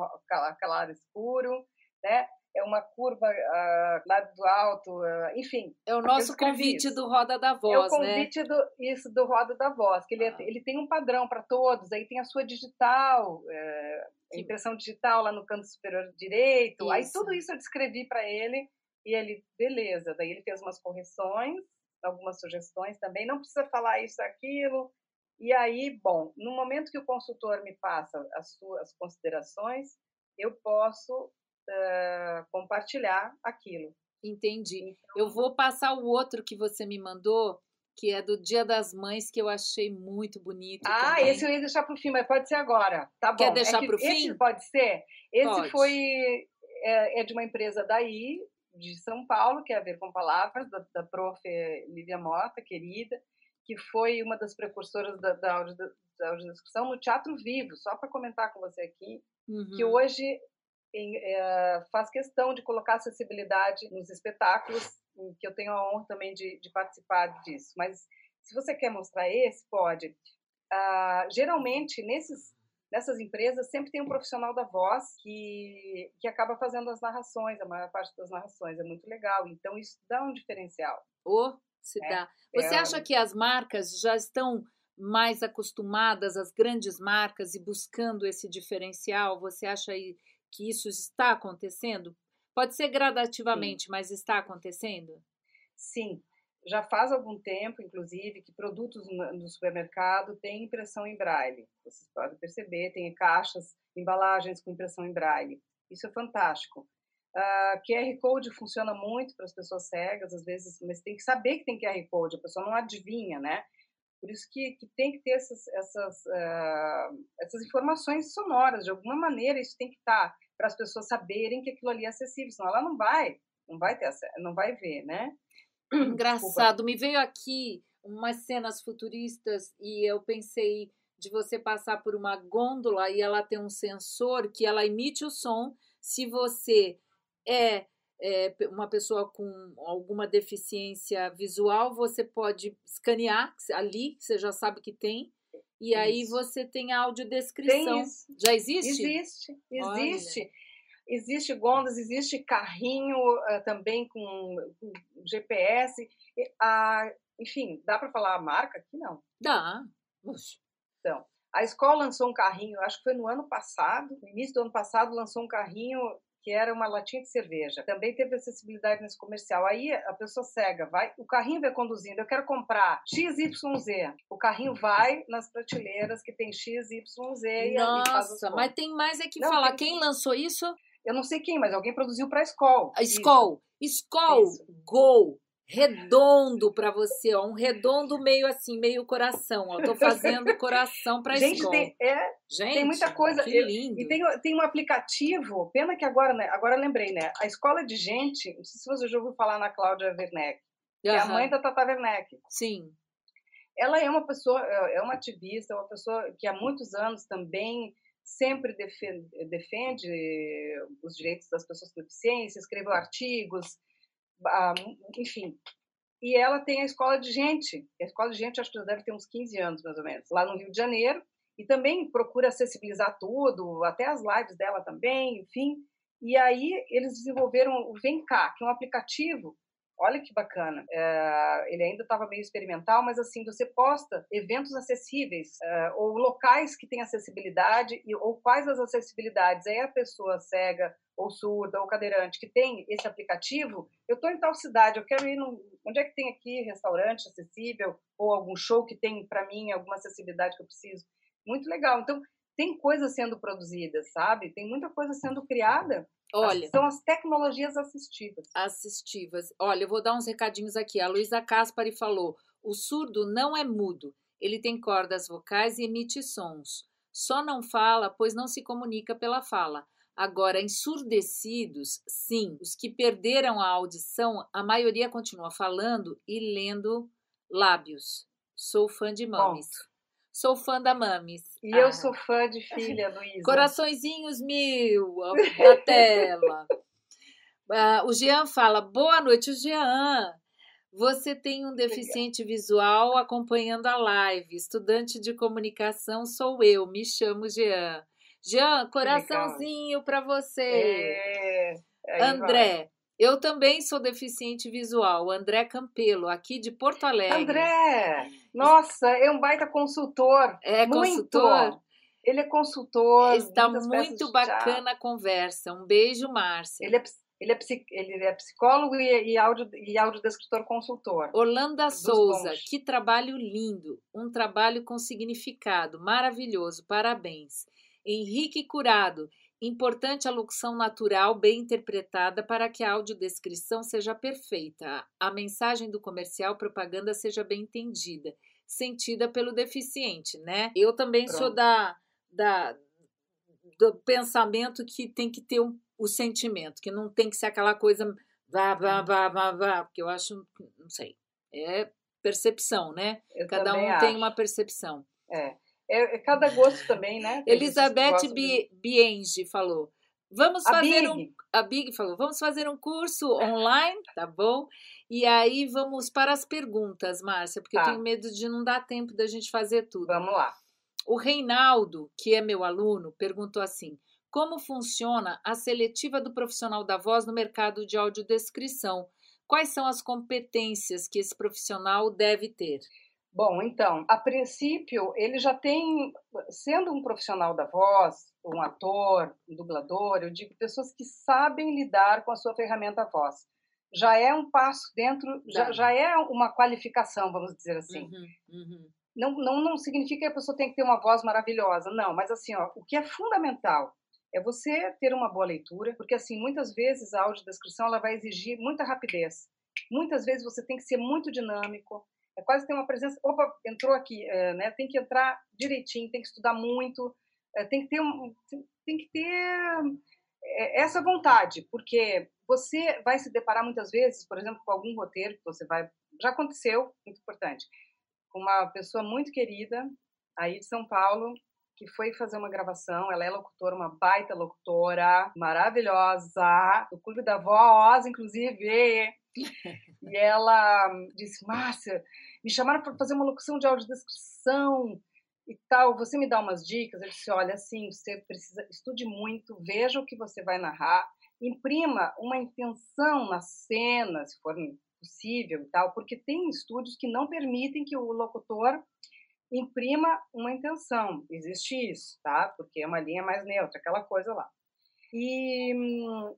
claro escuro, né? é uma curva uh, lá do alto, uh, enfim. É o nosso convite isso. do Roda da Voz, né? É o convite né? do, isso, do Roda da Voz, que ele, é, ah. ele tem um padrão para todos, aí tem a sua digital, é, impressão digital lá no canto superior direito, isso. aí tudo isso eu descrevi para ele, e ele, beleza, daí ele fez umas correções, algumas sugestões também, não precisa falar isso, aquilo, e aí, bom, no momento que o consultor me passa as suas considerações, eu posso uh, compartilhar aquilo. Entendi. Então, eu vou passar o outro que você me mandou, que é do Dia das Mães, que eu achei muito bonito. Ah, também. esse eu ia deixar para o fim, mas pode ser agora. Tá bom. Quer deixar é para o fim? Esse pode ser. Esse pode. foi é, é, de uma empresa daí, de São Paulo, que é a ver com palavras, da, da prof. Lívia Mota, querida, que foi uma das precursoras da, da, audio, da audiodescrição no Teatro Vivo, só para comentar com você aqui, uhum. que hoje em, é, faz questão de colocar acessibilidade nos espetáculos, que eu tenho a honra também de, de participar disso. Mas se você quer mostrar esse, pode. Ah, geralmente, nesses, nessas empresas, sempre tem um profissional da voz que, que acaba fazendo as narrações, a maior parte das narrações. É muito legal. Então, isso dá um diferencial. Oh, se é, dá. Você é, acha que as marcas já estão mais acostumadas, as grandes marcas, e buscando esse diferencial? Você acha que isso está acontecendo? Pode ser gradativamente, Sim. mas está acontecendo? Sim, já faz algum tempo, inclusive, que produtos no supermercado têm impressão em braille. Vocês podem perceber, tem caixas, embalagens com impressão em braille. Isso é fantástico. Uh, ah, QR Code funciona muito para as pessoas cegas, às vezes, mas tem que saber que tem QR Code, a pessoa não adivinha, né? Por isso que, que tem que ter essas, essas, uh, essas informações sonoras, de alguma maneira isso tem que estar, tá, para as pessoas saberem que aquilo ali é acessível, senão ela não vai, não vai ter, não vai ver, né? Engraçado, me veio aqui umas cenas futuristas e eu pensei de você passar por uma gôndola e ela tem um sensor que ela emite o som se você é é, uma pessoa com alguma deficiência visual, você pode escanear ali, você já sabe que tem, e isso. aí você tem a audiodescrição. Já existe? Existe, existe. Olha. Existe gondas, existe carrinho uh, também com, GPS. Uh, enfim, dá para falar a marca aqui? Não. Dá. Então, a escola lançou um carrinho, acho que foi no ano passado, no início do ano passado, lançou um carrinho que era uma latinha de cerveja. Também teve acessibilidade nesse comercial. Aí a pessoa cega vai, o carrinho vai conduzindo, eu quero comprar XYZ. O carrinho vai nas prateleiras que tem XYZ e Nossa, mas tem mais é que não, falar. Quem lançou isso? Eu não sei quem, mas alguém produziu para a Skol. A Skol. Skol Go redondo para você, ó, um redondo meio assim, meio coração, ó. Tô fazendo coração para Gente, escola. Tem, é, Gente, tem muita coisa. Que lindo. E tem, tem um aplicativo, pena que agora, né, agora lembrei, né? A escola de gente, não sei se você já ouviu falar na Cláudia Werneck, que uhum. é a mãe da Tata Werneck. Sim. Ela é uma pessoa, é, é uma ativista, é uma pessoa que há muitos anos também sempre defende, defende os direitos das pessoas com deficiência, escreveu artigos, ah, enfim. E ela tem a escola de gente. A escola de gente acho que já deve ter uns 15 anos, mais ou menos, lá no Rio de Janeiro. E também procura acessibilizar tudo, até as lives dela também, enfim. E aí eles desenvolveram o Vem Cá, que é um aplicativo Olha que bacana. É, ele ainda estava meio experimental, mas assim, você posta eventos acessíveis é, ou locais que têm acessibilidade e, ou quais as acessibilidades. Aí a pessoa cega ou surda ou cadeirante que tem esse aplicativo, eu estou em tal cidade, eu quero ir no, onde é que tem aqui restaurante acessível ou algum show que tem para mim alguma acessibilidade que eu preciso. Muito legal. Então, tem coisas sendo produzidas, sabe? Tem muita coisa sendo criada Olha, são as tecnologias assistivas. Assistivas. Olha, eu vou dar uns recadinhos aqui. A Luísa Caspari falou: o surdo não é mudo, ele tem cordas vocais e emite sons. Só não fala, pois não se comunica pela fala. Agora, ensurdecidos, sim, os que perderam a audição, a maioria continua falando e lendo lábios. Sou fã de mames. Sou fã da Mames. E ah. eu sou fã de filha, Luísa. Coraçõezinhos mil da tela. Uh, o Jean fala, boa noite, Jean. Você tem um deficiente visual acompanhando a live. Estudante de comunicação sou eu, me chamo Jean. Jean, coraçãozinho para você. É, André, vai. Eu também sou deficiente visual. André Campelo, aqui de Porto Alegre. André, nossa, é um baita consultor. É Muito. consultor? Ele é consultor. Está muito bacana a conversa. Um beijo, Márcia. Ele é, ele é, ele é psicólogo e, e, áudio, e audiodescritor consultor. Orlando Souza, bons. que trabalho lindo, um trabalho com significado, maravilhoso, parabéns. Henrique Curado, importante a locução natural bem interpretada para que a audiodescrição seja perfeita, a mensagem do comercial propaganda seja bem entendida, sentida pelo deficiente, né? Eu também sou Pronto. da, da do pensamento que tem que ter um, o sentimento, que não tem que ser aquela coisa vá, vá, vá, vá, vá, porque eu acho, não sei, é percepção, né? Eu Cada um também tem acho. uma percepção. É. É, é cada gosto também, né? Tem Elizabeth Bi- Bienge falou: vamos A fazer um. Big. A Big falou: vamos fazer um curso online, tá bom? E aí vamos para as perguntas, Márcia, porque eu Tá. tenho medo de não dar tempo da gente fazer tudo. Vamos lá. O Reinaldo, que é meu aluno, perguntou assim: como funciona a seletiva do profissional da voz no mercado de audiodescrição? Quais são as competências que esse profissional deve ter? Bom, então, a princípio, ele já tem, sendo um profissional da voz, um ator, um dublador, eu digo pessoas que sabem lidar com a sua ferramenta voz. Já é um passo dentro, já, Tá. já é uma qualificação, vamos dizer assim. Uhum, uhum. Não, não, não significa que a pessoa tem que ter uma voz maravilhosa, não, mas assim, ó, o que é fundamental é você ter uma boa leitura, porque assim, muitas vezes a audiodescrição ela vai exigir muita rapidez. Muitas vezes você tem que ser muito dinâmico, é quase ter uma presença, opa, entrou aqui, é, né? Tem que entrar direitinho, tem que estudar muito, é, tem que ter um, tem que ter é, essa vontade, porque você vai se deparar muitas vezes, por exemplo, com algum roteiro que você vai, já aconteceu, muito importante, com uma pessoa muito querida aí de São Paulo que foi fazer uma gravação. Ela é locutora, uma baita locutora, maravilhosa, do Clube da Voz, inclusive. E ela disse: Márcia, me chamaram para fazer uma locução de audiodescrição e tal. Você me dá umas dicas? Eu disse: olha, assim, você precisa, estude muito, veja o que você vai narrar, imprima uma intenção na cena, se for possível e tal, porque tem estúdios que não permitem que o locutor imprima uma intenção. Existe isso, tá? Porque é uma linha mais neutra, aquela coisa lá. E,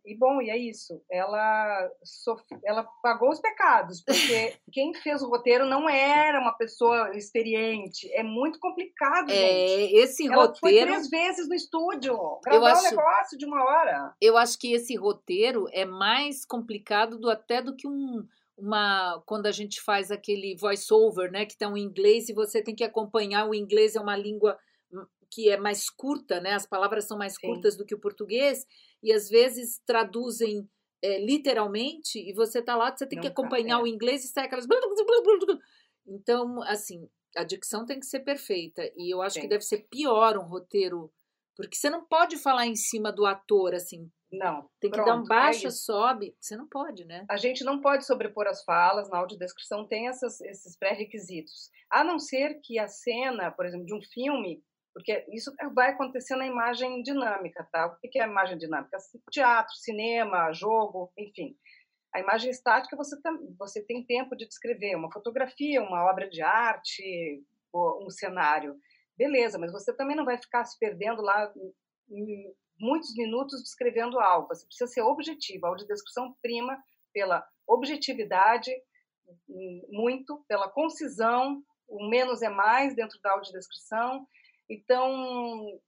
e bom, e é isso. Ela, sof... ela pagou os pecados, porque quem fez o roteiro não era uma pessoa experiente. É muito complicado, gente. É, esse Ela foi roteiro. três vezes no estúdio, gravar acho- um negócio de uma hora. Eu acho que esse roteiro é mais complicado do, até do que um, uma quando a gente faz aquele voice-over, né, que está em inglês e você tem que acompanhar. O inglês é uma língua hum, que é mais curta, né? As palavras são mais Sim. curtas do que o português e às vezes traduzem é, literalmente e você tá lá, você tem que tá, acompanhar é. o inglês e sai aquelas então assim a dicção tem que ser perfeita e eu acho que Tem. deve ser pior um roteiro porque você não pode falar em cima do ator assim Não. tem que dar um pronto, é sobe. Você não pode, né? A gente não pode sobrepor as falas, na audiodescrição tem essas, esses pré-requisitos. A não ser que a cena, por exemplo, de um filme, porque isso vai acontecer na imagem dinâmica, tá? O que é a imagem dinâmica? Teatro, cinema, jogo, enfim. A imagem estática você, tam- você tem tempo de descrever uma fotografia, uma obra de arte, um cenário. Beleza, mas você também não vai ficar se perdendo lá em muitos minutos descrevendo algo. Você precisa ser objetivo. A audiodescrição prima pela objetividade, hum, muito, pela concisão, o menos é mais dentro da audiodescrição. Então,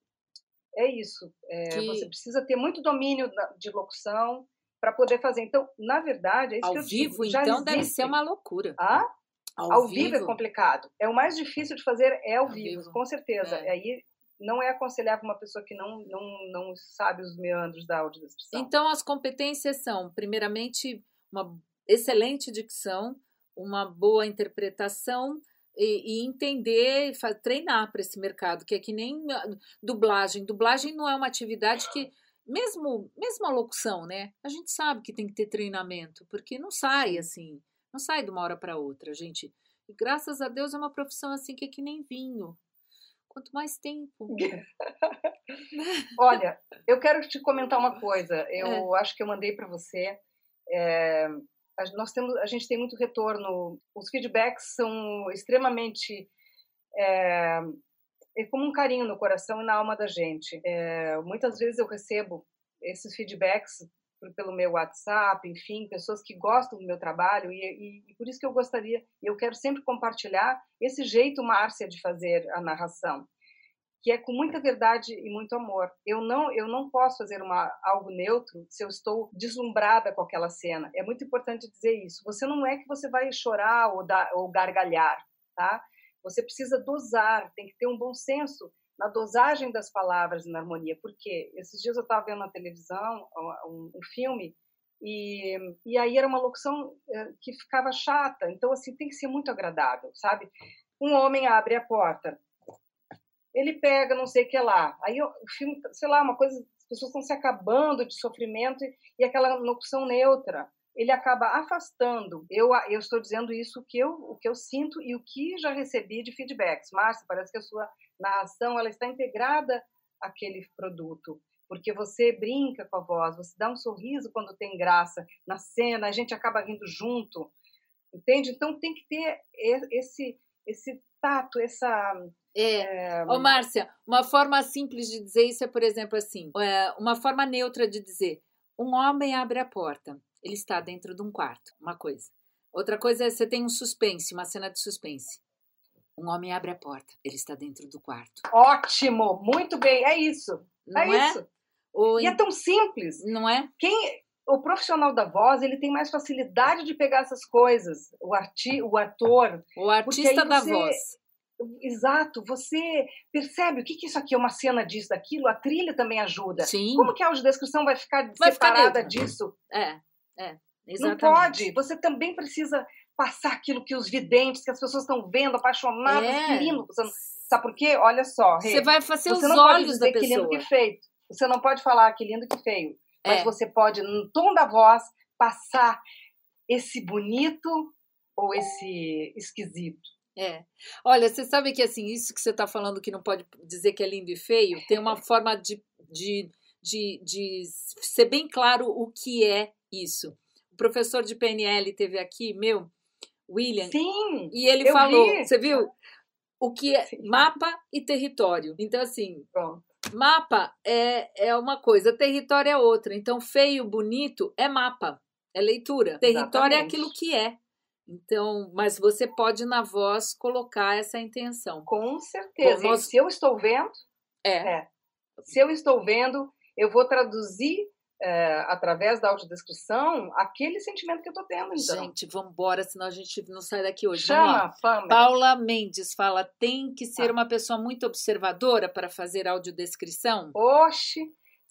é isso. É, Que- Você precisa ter muito domínio de locução para poder fazer. Então, na verdade, é isso Ao que eu digo, vivo, já então, deve existe. ser uma loucura. Ah? Ao, Ao vivo, é complicado. É o mais difícil de fazer é ao, Ao vivo, vivo, com certeza. é. Aí não é aconselhável uma pessoa que não, não, não sabe os meandros da audiodescrição. Então, as competências são, primeiramente, uma excelente dicção, uma boa interpretação e, e entender, e treinar para esse mercado, que é que nem ah, dublagem. Dublagem não é uma atividade que, mesmo, mesmo a locução, né? A gente sabe que tem que ter treinamento, porque não sai assim. Não sai de uma hora para outra, gente. E graças a Deus é uma profissão assim que é que nem vinho. Quanto mais tempo. Olha, eu quero te comentar uma coisa. Eu é. acho que eu mandei para você. É, nós temos, a gente tem muito retorno. Os feedbacks são extremamente é, é como um carinho no coração e na alma da gente. É, muitas vezes eu recebo esses feedbacks pelo meu WhatsApp, enfim, pessoas que gostam do meu trabalho e, e, e por isso que eu gostaria, eu quero sempre compartilhar esse jeito Márcia de fazer a narração, que é com muita verdade e muito amor. Eu não, eu não posso fazer uma algo neutro se eu estou deslumbrada com aquela cena. É muito importante dizer isso. Você não é que você vai chorar ou, dar, ou gargalhar, tá? Você precisa dosar, tem que ter um bom senso na dosagem das palavras e na harmonia. Porque esses dias eu estava vendo na televisão um, um, filme e, e aí era uma locução eh, que ficava chata. Então, assim, tem que ser muito agradável, sabe? Um homem abre a porta, ele pega não sei o que lá. Aí o filme, sei lá, uma coisa, as pessoas estão se acabando de sofrimento e, e aquela locução neutra ele acaba afastando. Eu, eu estou dizendo isso o que eu, o que eu sinto e o que já recebi de feedbacks. Márcia, parece que a sua narração ela está integrada àquele produto, porque você brinca com a voz, você dá um sorriso quando tem graça na cena, a gente acaba rindo junto, entende? Então tem que ter esse esse tato, essa é. é... Ô, Márcia, uma forma simples de dizer isso é, por exemplo, assim, é, uma forma neutra de dizer, um homem abre a porta, ele está dentro de um quarto, uma coisa. Outra coisa é você tem um suspense, uma cena de suspense. Um homem abre a porta, ele está dentro do quarto. Ótimo, muito bem, é isso. Não é, é? isso. O... E é tão simples. Não é? Quem o profissional da voz, ele tem mais facilidade de pegar essas coisas, o arti, o ator, o artista da voz. Exato, você percebe o que, que isso aqui é uma cena disso, daquilo, a trilha também ajuda. Sim. Como que a audiodescrição vai ficar vai separada ficar disso? É, é, exatamente. Não pode, você também precisa passar aquilo que os videntes, que as pessoas estão vendo, apaixonadas, é. querendo. Sabe por quê? Olha só, Rê, você vai fazer os olhos da pessoa. Que lindo que feio. Você não pode falar que lindo que feio, mas é. você pode, no tom da voz, passar esse bonito ou esse esquisito. É. Olha, você sabe que assim, isso que você está falando que não pode dizer que é lindo e feio, tem uma forma de, de, de, de ser bem claro o que é isso. O professor de PNL teve aqui, meu, William. Sim. E ele falou, vi. você viu? O que é Sim. mapa e território. Então, assim, Pronto. mapa é, é uma coisa, território é outra. Então, feio, bonito é mapa, é leitura. Território é aquilo que é. Então, mas você pode na voz colocar essa intenção. Com certeza. Bom, nós... Se eu estou vendo, é. é. Se eu estou vendo, eu vou traduzir é, através da audiodescrição aquele sentimento que eu estou tendo. Então. Gente, vamos embora, senão a gente não sai daqui hoje. Chama, Pamela. Paula Mendes fala: tem que ser ah. uma pessoa muito observadora para fazer audiodescrição? Oxe!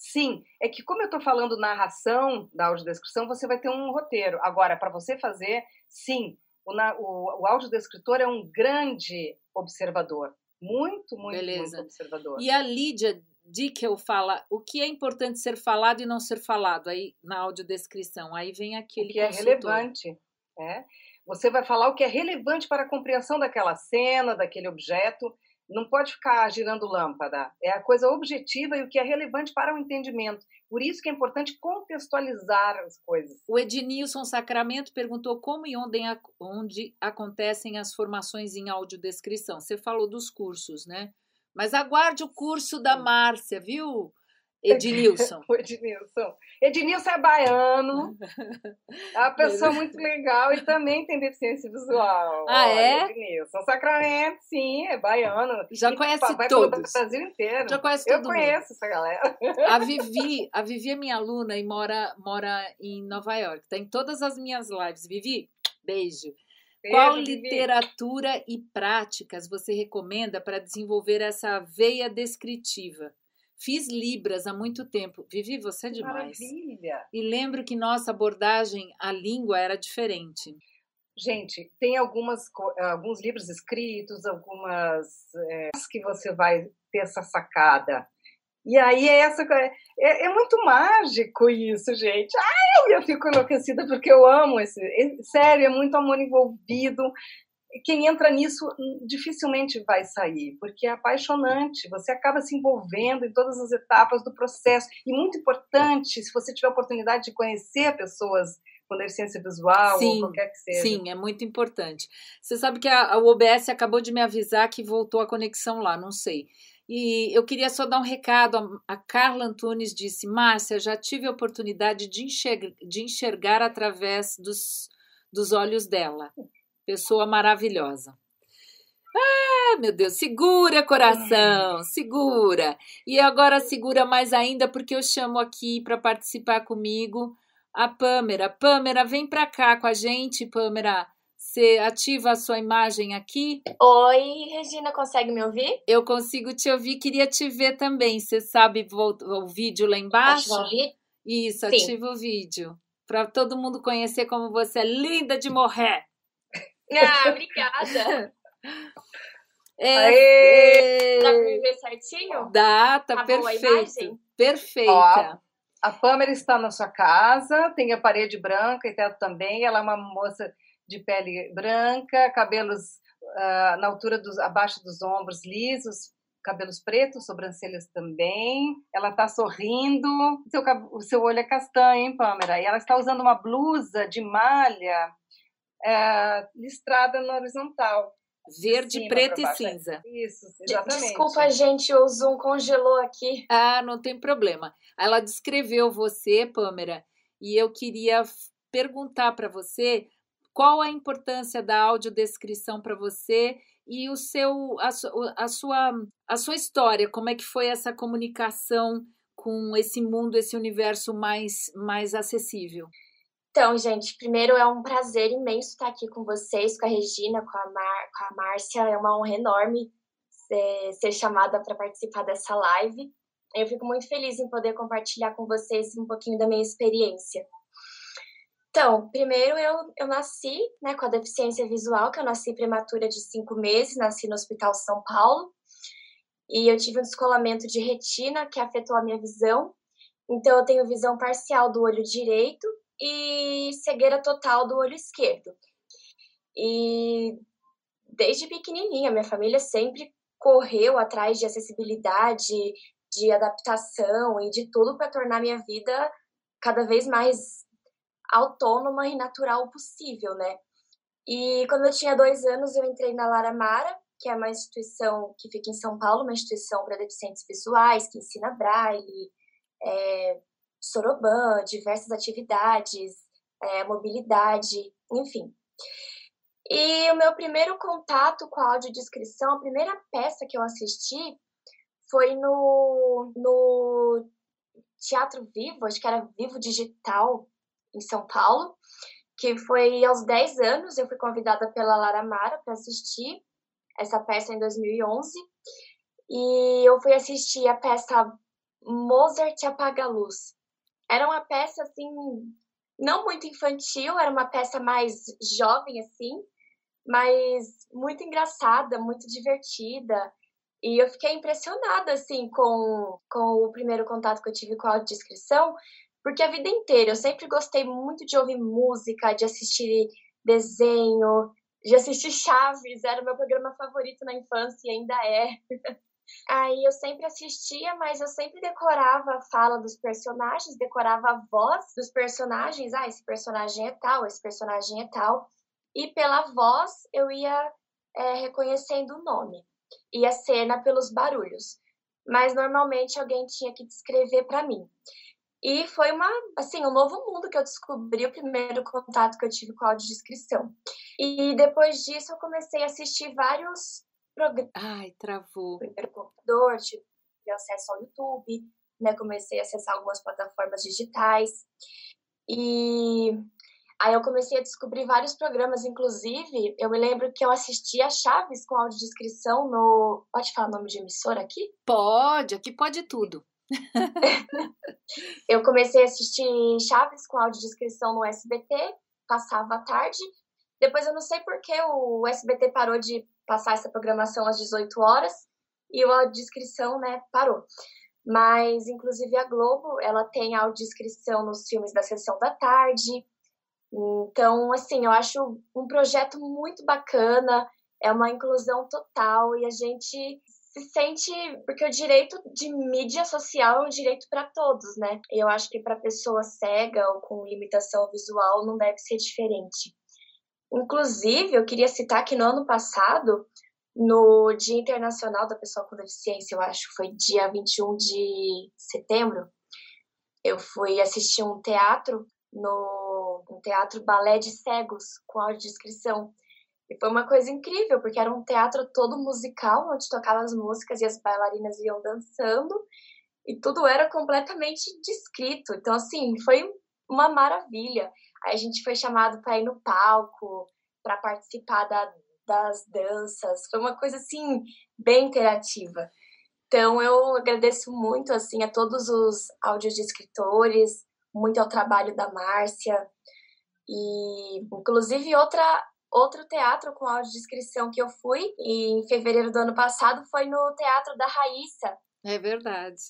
Sim, é que como eu estou falando narração da audiodescrição, você vai ter um roteiro. Agora, para você fazer, sim, o, o, o audiodescritor é um grande observador. Muito, muito, Beleza. muito observador. E a Lídia Dickel fala o que é importante ser falado e não ser falado aí na audiodescrição. Aí vem aquele o que consultor. é relevante. É? Você vai falar o que é relevante para a compreensão daquela cena, daquele objeto. Não pode ficar girando lâmpada. É a coisa objetiva e o que é relevante para o entendimento. Por isso que é importante contextualizar as coisas. O Ednilson Sacramento perguntou como e onde, onde acontecem as formações em audiodescrição. Você falou dos cursos, né? Mas aguarde o curso da Márcia, viu? Ednilson. o Ednilson. Ednilson é baiano, é uma pessoa muito legal e também tem deficiência visual. Ah, é? Ednilson. Sacramento, sim, é baiano. Já e, conhece vai todos. o Brasil inteiro. Já conhece todo Eu conheço mundo. essa galera. A Vivi, a Vivi é minha aluna e mora, mora em Nova York. Está em todas as minhas lives. Vivi, beijo. Qual literatura e práticas você recomenda para desenvolver essa veia descritiva? Fiz Libras há muito tempo. Vivi, você é demais. Maravilha! E lembro que nossa abordagem à língua era diferente. Gente, tem algumas, alguns livros escritos, algumas é, que você vai ter essa sacada. E aí é essa é, é, muito mágico isso, gente. Ai, eu fico enlouquecida porque eu amo esse, sério, é muito amor envolvido. Quem entra nisso dificilmente vai sair, porque é apaixonante. Você acaba se envolvendo em todas as etapas do processo. E muito importante, se você tiver a oportunidade de conhecer pessoas com deficiência visual sim, ou qualquer que seja. Sim, é muito importante. Você sabe que a, a OBS acabou de me avisar que voltou a conexão lá, não sei. E eu queria só dar um recado. A Carla Antunes disse: Márcia, já tive a oportunidade de enxergar, de enxergar através dos, dos olhos dela. Pessoa maravilhosa. Ah, meu Deus, segura coração, segura. E agora segura mais ainda porque eu chamo aqui para participar comigo a Pâmera. Pâmera, vem para cá com a gente, Pâmera. Você ativa a sua imagem aqui? Oi, Regina, consegue me ouvir? Eu consigo te ouvir, queria te ver também. Você sabe o, vídeo lá embaixo? O vídeo? Isso, Sim. ativa o vídeo. Para todo mundo conhecer como você é linda de morrer. Ah, obrigada. É, Aê! Dá pra me ver certinho? Dá, tá, tá perfeito. Perfeita. Ó, a Pamela está na sua casa, tem a parede branca e teto também. Ela é uma moça de pele branca, cabelos uh, na altura dos, abaixo dos ombros lisos, cabelos pretos, sobrancelhas também. Ela está sorrindo. Seu, o seu olho é castanho, hein, Pamela? E ela está usando uma blusa de malha é, listrada na horizontal. Verde, preto e cinza. Isso, exatamente. Desculpa, gente, o Zoom congelou aqui. Ah, não tem problema. Ela descreveu você, Pâmera, e eu queria perguntar para você qual a importância da audiodescrição para você e o seu a, a, sua a sua história, como é que foi essa comunicação com esse mundo, esse universo mais mais acessível? Então, gente, primeiro é um prazer imenso estar aqui com vocês, com a Regina, com a, Mar, com a Márcia. É uma honra enorme ser, ser chamada para participar dessa live. Eu fico muito feliz em poder compartilhar com vocês um pouquinho da minha experiência. Então, primeiro eu, eu nasci né, com a deficiência visual, que eu nasci prematura de cinco meses, nasci no Hospital São Paulo, e eu tive um descolamento de retina que afetou a minha visão. Então, eu tenho visão parcial do olho direito e cegueira total do olho esquerdo. E desde pequenininha, minha família sempre correu atrás de acessibilidade, de adaptação e de tudo para tornar minha vida cada vez mais autônoma e natural possível, né? E quando eu tinha dois anos, eu entrei na Lara Mara, que é uma instituição que fica em São Paulo, uma instituição para deficientes visuais, que ensina braille, é, soroban, diversas atividades, é, mobilidade, enfim. E o meu primeiro contato com a audiodescrição, a primeira peça que eu assisti foi no, no Teatro Vivo, acho que era Vivo Digital, em São Paulo, que foi aos 10 anos, eu fui convidada pela Lara Mara para assistir essa peça em 2011, e eu fui assistir a peça Mozart Apaga a Luz. Era uma peça, assim, não muito infantil, era uma peça mais jovem, assim, mas muito engraçada, muito divertida. E eu fiquei impressionada, assim, com, com o primeiro contato que eu tive com a audiodescrição, porque a vida inteira eu sempre gostei muito de ouvir música, de assistir desenho, de assistir Chaves, era meu programa favorito na infância e ainda é. Aí eu sempre assistia, mas eu sempre decorava a fala dos personagens, decorava a voz dos personagens. Ah, esse personagem é tal, esse personagem é tal. E pela voz eu ia é, reconhecendo o nome e a cena pelos barulhos. Mas normalmente alguém tinha que descrever para mim. E foi uma, assim, um novo mundo que eu descobri, o primeiro contato que eu tive com a audiodescrição. E depois disso eu comecei a assistir vários programas. Ai, travou. Primeiro computador, tive acesso ao YouTube, né? Comecei a acessar algumas plataformas digitais. E aí eu comecei a descobrir vários programas, inclusive, eu me lembro que eu assistia Chaves com audiodescrição no... Pode falar o nome de emissora aqui? Pode, aqui pode tudo. eu comecei a assistir Chaves com audiodescrição no SBT, passava à tarde. Depois eu não sei por que o SBT parou de passar essa programação às 18 horas e o audiodescrição, né, parou. mas inclusive a Globo, ela tem audiodescrição nos filmes da sessão da tarde. Então, assim, eu acho um projeto muito bacana, é uma inclusão total e a gente se sente porque o direito de mídia social é um direito para todos, né? Eu acho que para pessoa cega ou com limitação visual não deve ser diferente. Inclusive, eu queria citar que no ano passado, no Dia Internacional da Pessoa com Deficiência, eu acho que foi dia 21 de setembro, eu fui assistir um teatro no um teatro balé de cegos com audiodescrição. E foi uma coisa incrível, porque era um teatro todo musical, onde tocavam as músicas e as bailarinas iam dançando, e tudo era completamente descrito. Então, assim, foi uma maravilha. A gente foi chamado para ir no palco, para participar da, das danças. Foi uma coisa assim bem interativa. Então eu agradeço muito assim a todos os audiodescritores, muito ao trabalho da Márcia e inclusive outra outro teatro com audiodescrição que eu fui em fevereiro do ano passado foi no Teatro da Raíssa. É verdade.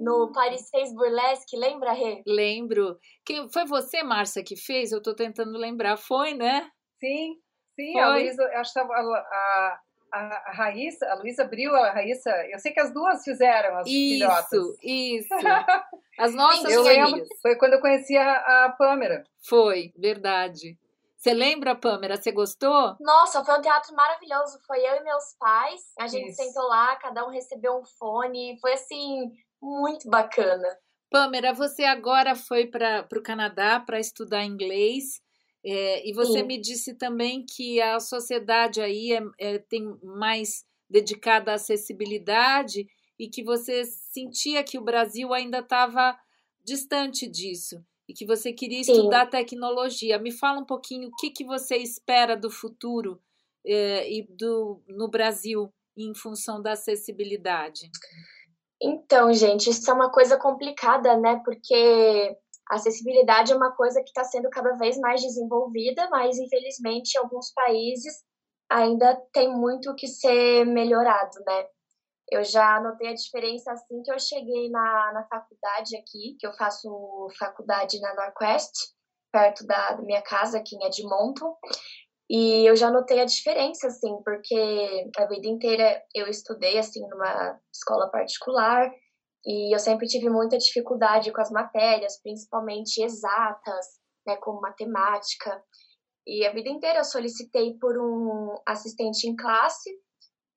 No Paris Fez Burlesque, lembra, Rê? Lembro. Quem, foi você, Márcia, que fez? Eu tô tentando lembrar. Foi, né? Sim, sim. Foi. A Luísa, acho que a, a, a, Raíssa, a Luísa Bril, a Raíssa, eu sei que as duas fizeram as isso, filhotas. Isso, isso. As nossas eu lembro, Foi quando eu conheci a, a Pâmera. Foi, verdade. Você lembra, Pâmera? Você gostou? Nossa, foi um teatro maravilhoso. Foi eu e meus pais. A gente Isso. sentou lá, cada um recebeu um fone. Foi assim, muito bacana. Pâmera, você agora foi para o Canadá para estudar inglês. É, e você Sim. me disse também que a sociedade aí é, é, tem mais dedicada à acessibilidade e que você sentia que o Brasil ainda estava distante disso e que você queria estudar Sim. tecnologia. Me fala um pouquinho o que, que você espera do futuro é, e do, no Brasil em função da acessibilidade. Então, gente, isso é uma coisa complicada, né? Porque a acessibilidade é uma coisa que está sendo cada vez mais desenvolvida, mas infelizmente em alguns países ainda tem muito que ser melhorado, né? Eu já notei a diferença assim que eu cheguei na, na faculdade aqui, que eu faço faculdade na Northwest, perto da minha casa, aqui em Edmonton. E eu já notei a diferença, assim, porque a vida inteira eu estudei, assim, numa escola particular e eu sempre tive muita dificuldade com as matérias, principalmente exatas, né, como matemática. E a vida inteira eu solicitei por um assistente em classe,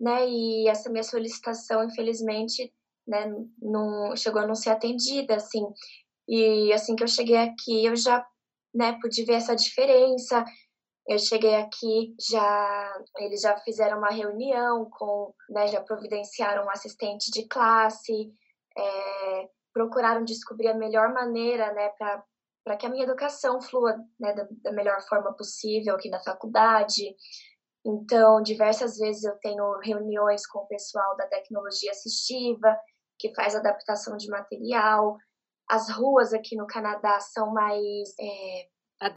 né, e essa minha solicitação, infelizmente, né, não chegou a não ser atendida, assim. E assim que eu cheguei aqui, eu já, né, pude ver essa diferença, eu cheguei aqui, já eles já fizeram uma reunião com, né, já providenciaram um assistente de classe, é, procuraram descobrir a melhor maneira, né, para que a minha educação flua né, da, da, melhor forma possível aqui na faculdade. Então, diversas vezes eu tenho reuniões com o pessoal da tecnologia assistiva, que faz adaptação de material. As ruas aqui no Canadá são mais é,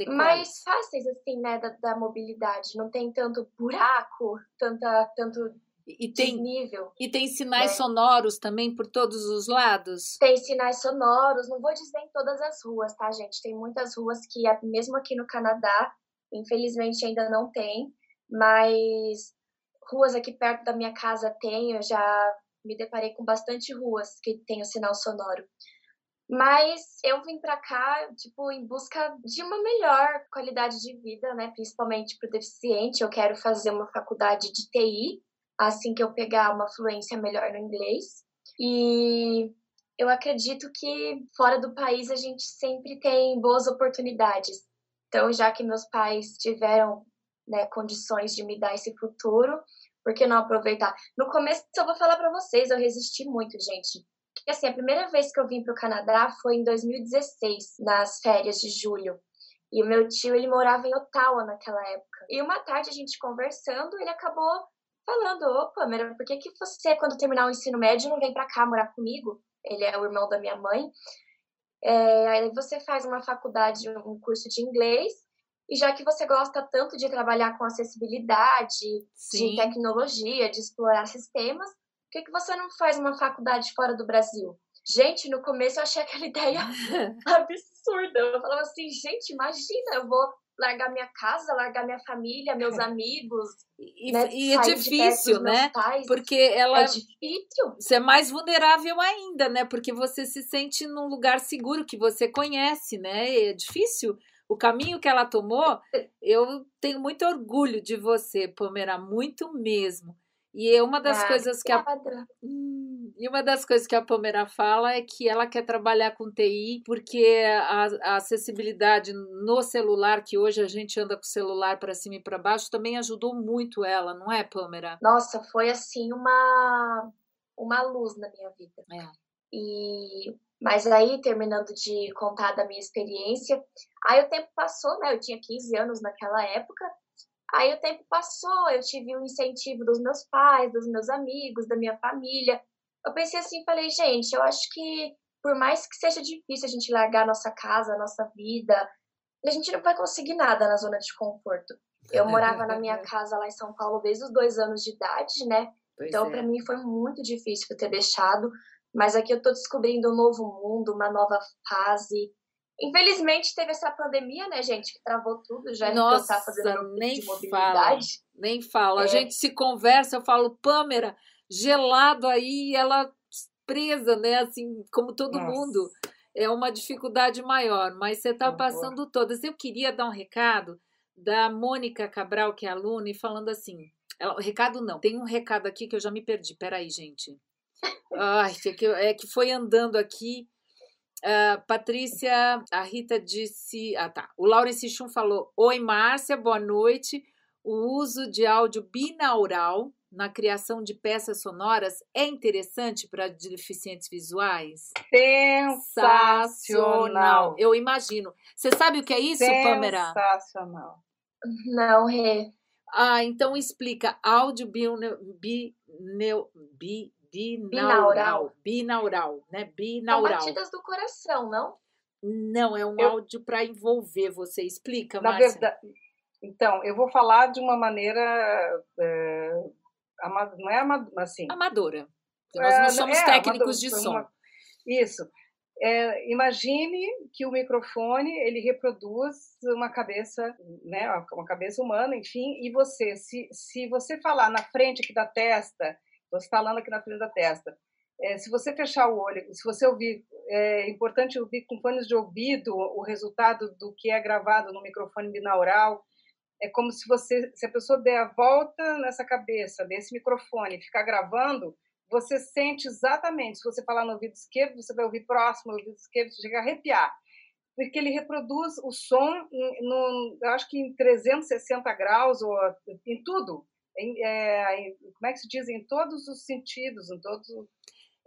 mais fáceis, assim, né, da, da, mobilidade. Não tem tanto buraco, tanta, tanto e tem, desnível. E tem sinais né? sonoros também por todos os lados? Tem sinais sonoros, não vou dizer em todas as ruas, tá, gente? Tem muitas ruas que, mesmo aqui no Canadá, infelizmente ainda não tem, mas ruas aqui perto da minha casa tem, eu já me deparei com bastante ruas que tem o sinal sonoro. Mas eu vim para cá, tipo, em busca de uma melhor qualidade de vida, né? Principalmente para o deficiente. Eu quero fazer uma faculdade de TI, assim que eu pegar uma fluência melhor no inglês. E eu acredito que fora do país a gente sempre tem boas oportunidades. Então, já que meus pais tiveram né, condições de me dar esse futuro, por que não aproveitar? No começo, eu vou falar para vocês, eu resisti muito, gente. Porque, assim, a primeira vez que eu vim para o Canadá foi em 2016, nas férias de julho. E o meu tio, ele morava em Ottawa naquela época. E uma tarde, a gente conversando, ele acabou falando, opa, Mera, por que, que você, quando terminar o ensino médio, não vem para cá morar comigo? Ele é o irmão da minha mãe. É, aí você faz uma faculdade, um curso de inglês, e já que você gosta tanto de trabalhar com acessibilidade, Sim. de tecnologia, de explorar sistemas, que, que você não faz uma faculdade fora do Brasil? Gente, no começo eu achei aquela ideia absurda. Eu falava assim, gente, imagina, eu vou largar minha casa, largar minha família, meus amigos. E, né, e é difícil, né? Pais. Porque ela. É difícil. Você é mais vulnerável ainda, né? Porque você se sente num lugar seguro que você conhece, né? É difícil. O caminho que ela tomou, eu tenho muito orgulho de você, Pomera, muito mesmo. E é uma das ah, coisas que a, hum, e uma das coisas que a Pomera fala é que ela quer trabalhar com TI porque a, a acessibilidade no celular, que hoje a gente anda com o celular para cima e para baixo, também ajudou muito ela, não é, Pomera? Nossa, foi assim uma uma luz na minha vida. É. E mas aí, terminando de contar da minha experiência, aí o tempo passou, né? Eu tinha 15 anos naquela época, Aí o tempo passou, eu tive o um incentivo dos meus pais, dos meus amigos, da minha família. Eu pensei assim, falei, gente, eu acho que por mais que seja difícil a gente largar a nossa casa, a nossa vida, a gente não vai conseguir nada na zona de conforto. Eu morava na minha casa lá em São Paulo desde os dois anos de idade, né? Pois então, é. para mim foi muito difícil ter deixado. Mas aqui eu tô descobrindo um novo mundo, uma nova fase. Infelizmente teve essa pandemia, né, gente, que travou tudo, já Nossa, fazendo nem de mobilidade. Fala, nem fala. É. A gente se conversa, eu falo, Pâmera, gelado aí, ela presa, né, assim, como todo Nossa. mundo. É uma dificuldade maior, mas você está passando todas. Eu queria dar um recado da Mônica Cabral, que é aluna, e falando assim. Ela, recado não, tem um recado aqui que eu já me perdi. Peraí, gente. Ai, é que, é que foi andando aqui Uh, Patrícia, a Rita disse. Ah, tá. O Laurence Chum falou: Oi, Márcia, boa noite. O uso de áudio binaural na criação de peças sonoras é interessante para deficientes visuais? Sensacional! Eu imagino. Você sabe o que é isso, Pamela? Sensacional. Não, Rê. Ah, então explica. Áudio binaural. Bi, bi, binaural. Binaural, né? Binaural. São batidas do coração, não? Não, é um eu, áudio para envolver você. Explica, na Márcia. Verdade, então, eu vou falar de uma maneira. É, não é assim. Amadora. Nós não é, somos é, técnicos de som. Uma, isso. É, imagine que o microfone ele reproduz uma cabeça, né, uma cabeça humana, enfim, e você, se, se você falar na frente aqui da testa você falando aqui na frente da testa. É, se você fechar o olho, se você ouvir, é importante ouvir com fones de ouvido o resultado do que é gravado no microfone binaural. É como se você, se a pessoa der a volta nessa cabeça desse microfone ficar gravando, você sente exatamente. Se você falar no ouvido esquerdo, você vai ouvir próximo, no ouvido esquerdo, você chega a arrepiar. Porque ele reproduz o som, no, eu acho que em 360 graus, ou em tudo em, é, em, como é que se diz? Em todos os sentidos, em todos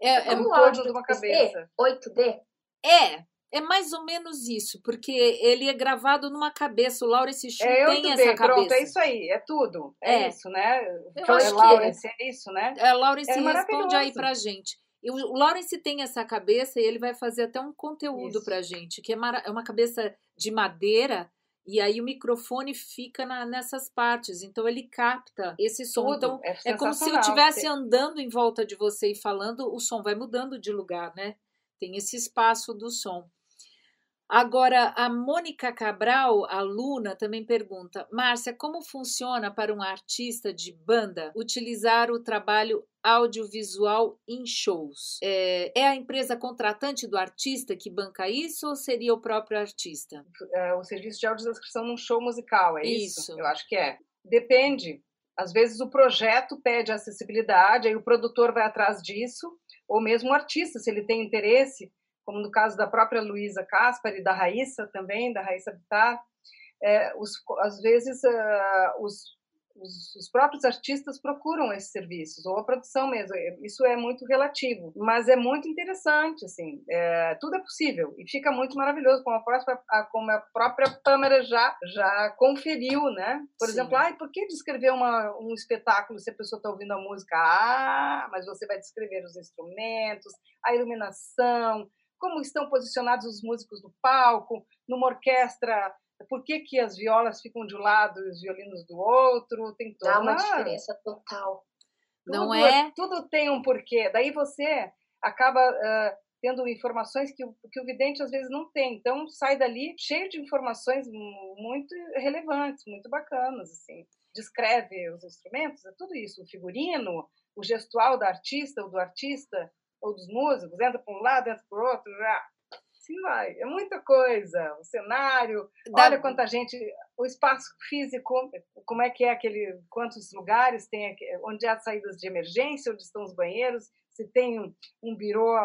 é, é, em todo de uma cabeça. 8D? É, é mais ou menos isso, porque ele é gravado numa cabeça. O Laurence Chu é, tem essa cabeça. Pronto, é isso aí, é tudo. É, é. isso, né? Eu acho é Laurence, é. é isso, né? É, Laurence é responde aí pra gente. E o Lawrence tem essa cabeça e ele vai fazer até um conteúdo isso. pra gente, que é, é uma cabeça de madeira e aí o microfone fica na, nessas partes, então ele capta esse som. Tudo. Então é, é como se eu estivesse andando em volta de você e falando, o som vai mudando de lugar, né? Tem esse espaço do som. Agora, a Mônica Cabral, aluna, também pergunta: Márcia, como funciona para um artista de banda utilizar o trabalho audiovisual em shows? É, é, a empresa contratante do artista que banca isso ou seria o próprio artista? É, o serviço de audiodescrição num show musical, é isso? isso? Eu acho que é. Depende. Às vezes o projeto pede acessibilidade, aí o produtor vai atrás disso, ou mesmo o artista, se ele tem interesse como no caso da própria Luísa Caspar e da Raíssa também, da Raíssa Bittar, é, os, às vezes uh, os, os, os, próprios artistas procuram esses serviços, ou a produção mesmo, isso é muito relativo, mas é muito interessante, assim, é, tudo é possível, e fica muito maravilhoso, como a própria, como a própria Pâmera já, já conferiu, né? Por Sim. exemplo, ah, por que descrever uma, um espetáculo se a pessoa está ouvindo a música? Ah, mas você vai descrever os instrumentos, a iluminação, como estão posicionados os músicos no palco, numa orquestra, por que, que as violas ficam de um lado e os violinos do outro, tem toda Dá uma diferença total. Tudo, Não é? Tudo tem um porquê. Daí você acaba uh, tendo informações que o, que o vidente às vezes não tem. Então sai dali cheio de informações muito relevantes, muito bacanas, assim. Descreve os instrumentos, é tudo isso, o figurino, o gestual da artista ou do artista ou dos músicos, entra para um lado, entra para o outro, já. Assim vai, é muita coisa. O cenário, da... olha quanta gente, o espaço físico, como é que é aquele, quantos lugares tem, onde há saídas de emergência, onde estão os banheiros, se tem um, um birô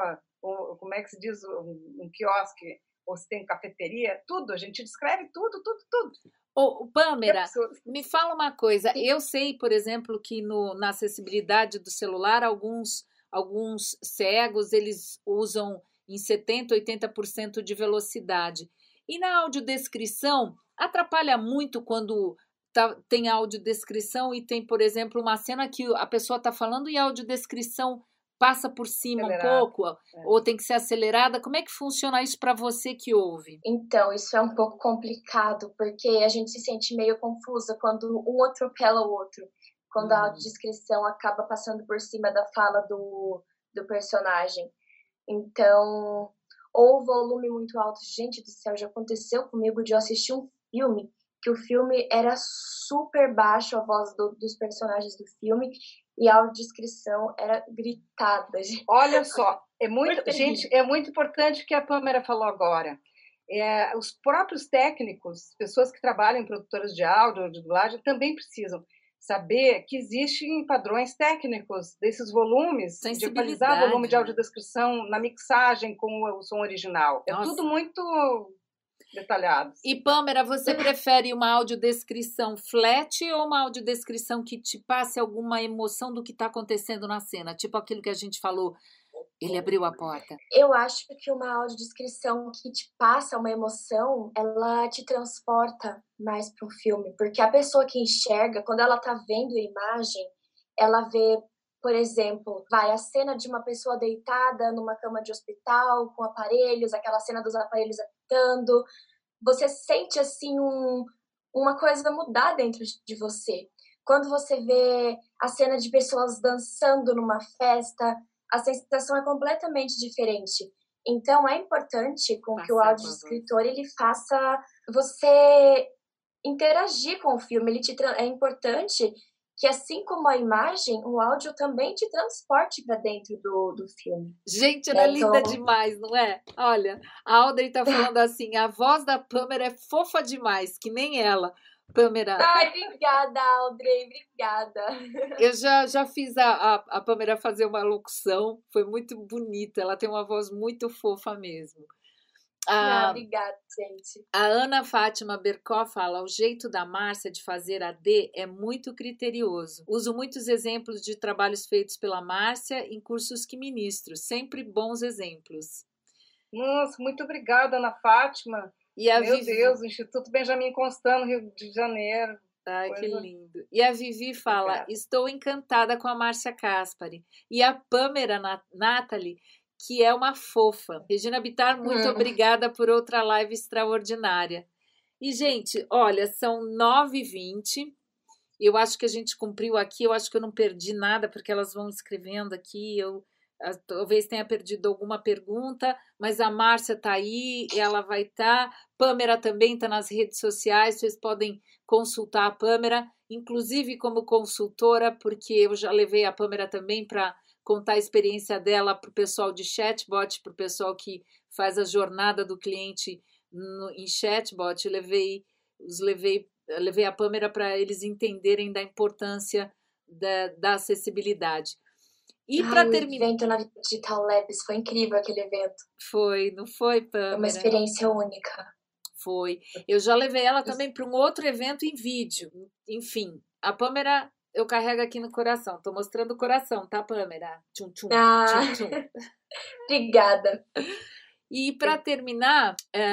ou, como é que se diz, um, um quiosque, ou se tem cafeteria, tudo, a gente descreve tudo, tudo, tudo. Ô, Pâmera, me fala uma coisa. Eu sei, por exemplo, que no, na acessibilidade do celular, alguns, alguns cegos eles usam em 70%, 80% de velocidade. E na audiodescrição, atrapalha muito quando tá, tem audiodescrição e tem, por exemplo, uma cena que a pessoa está falando e a audiodescrição passa por cima Acelerado. um pouco, é. ou tem que ser acelerada? Como é que funciona isso para você que ouve? Então, isso é um pouco complicado, porque a gente se sente meio confusa quando um atropela o outro, quando a audiodescrição acaba passando por cima da fala do, do personagem. Então, ou volume muito alto. Gente do céu, já aconteceu comigo de eu assistir um filme que o filme era super baixo, a voz do, dos personagens do filme, e a audiodescrição era gritada. Olha só, é muito, gente, é muito importante o que a Pâmela falou agora. É, os próprios técnicos, pessoas que trabalham em produtoras de áudio, de dublagem, também precisam saber que existem padrões técnicos desses volumes, de equalizar o volume de audiodescrição na mixagem com o som original. É Nossa. tudo muito detalhados. E Pâmela, você prefere uma audiodescrição flat ou uma audiodescrição que te passe alguma emoção do que está acontecendo na cena? Tipo aquilo que a gente falou, ele abriu a porta. Eu acho que uma audiodescrição que te passa uma emoção, ela te transporta mais para um filme, porque a pessoa que enxerga, quando ela está vendo a imagem, ela vê por exemplo, vai a cena de uma pessoa deitada numa cama de hospital com aparelhos, aquela cena dos aparelhos apitando. Você sente assim um, uma coisa mudar dentro de você. Quando você vê a cena de pessoas dançando numa festa, a sensação é completamente diferente. Então é importante com que o audiodescritor ele faça você interagir com o filme. Ele te é importante que assim como a imagem, o áudio também te transporte para dentro do, do filme. Gente, ela é linda então demais, não é? Olha, a Audrey tá falando assim, a voz da Pamela é fofa demais, que nem ela. Pamela. Ai, obrigada, Audrey, obrigada. Eu já, já fiz a, a, a Pamela fazer uma locução, foi muito bonita, ela tem uma voz muito fofa mesmo. Ah, ah, obrigada, gente. A Ana Fátima Bercó fala: o jeito da Márcia de fazer a D é muito criterioso. Uso muitos exemplos de trabalhos feitos pela Márcia em cursos que ministro, sempre bons exemplos. Nossa, muito obrigada, Ana Fátima. E a Meu Vivi... Deus, o Instituto Benjamin Constant, no Rio de Janeiro. Ai, Coisa... que lindo. E a Vivi fala: Obrigada. Estou encantada com a Márcia Caspari. E a Pamela Nat Nathalie que é uma fofa. Regina Bittar, muito hum. obrigada por outra live extraordinária. E, gente, olha, são 9h20. Eu acho que a gente cumpriu aqui. Eu acho que eu não perdi nada, porque elas vão escrevendo aqui. Eu talvez tenha perdido alguma pergunta, mas a Márcia está aí, ela vai estar. Tá. Pâmera também está nas redes sociais, vocês podem consultar a Pâmera, inclusive como consultora, porque eu já levei a Pâmera também para contar a experiência dela para o pessoal de chatbot, para o pessoal que faz a jornada do cliente no, em chatbot. Eu levei, os levei, levei a Pâmera para eles entenderem da importância da, da acessibilidade. E para terminar. O evento na Digital Labs foi incrível aquele evento. Foi, não foi, Pâmera? Foi uma experiência única. Foi. Eu já levei ela também para um outro evento em vídeo. Enfim, a Pâmera eu carrego aqui no coração. Tô mostrando o coração, tá, Pâmela? Tchum, tchum, ah, tchum, tchum. Obrigada. E para terminar, é,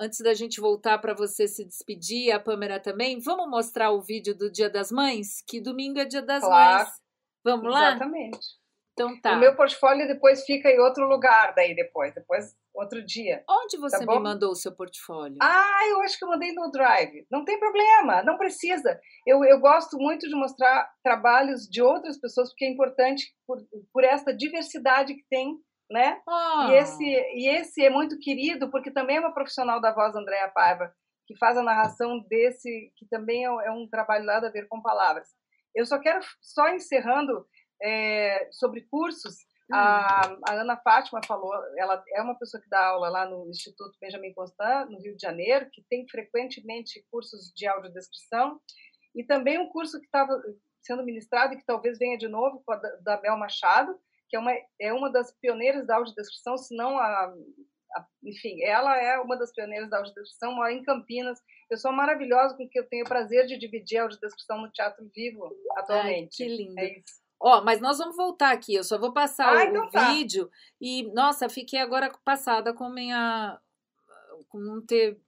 antes da gente voltar para você se despedir, a Pâmela também, vamos mostrar o vídeo do Dia das Mães? Que domingo é Dia das claro. Mães. Vamos lá? Exatamente. Então tá. O meu portfólio depois fica em outro lugar, daí depois, depois outro dia. Onde tá você bom? me mandou o seu portfólio? Ah, eu acho que eu mandei no Drive. Não tem problema, não precisa. Eu, eu gosto muito de mostrar trabalhos de outras pessoas, porque é importante por, por esta diversidade que tem, né? Ah, E, esse, e esse é muito querido, porque também é uma profissional da voz, Andréa Paiva, que faz a narração desse, que também é, é um trabalho nada a ver com palavras. Eu só quero, só encerrando é, sobre cursos, a, a, Ana Fátima falou, ela é uma pessoa que dá aula lá no Instituto Benjamin Constant, no Rio de Janeiro, que tem frequentemente cursos de audiodescrição, e também um curso que estava sendo ministrado e que talvez venha de novo, com a da, da Bel Machado, que é uma, é uma das pioneiras da audiodescrição, se não a, a, enfim, ela é uma das pioneiras da audiodescrição, mora em Campinas, pessoa maravilhosa com quem eu tenho o prazer de dividir a audiodescrição no Teatro Vivo atualmente. Ai, que lindo. É isso. Ó, mas nós vamos voltar aqui. Eu só vou passar Ah, o, então tá. vídeo e nossa, fiquei agora passada com minha com não ter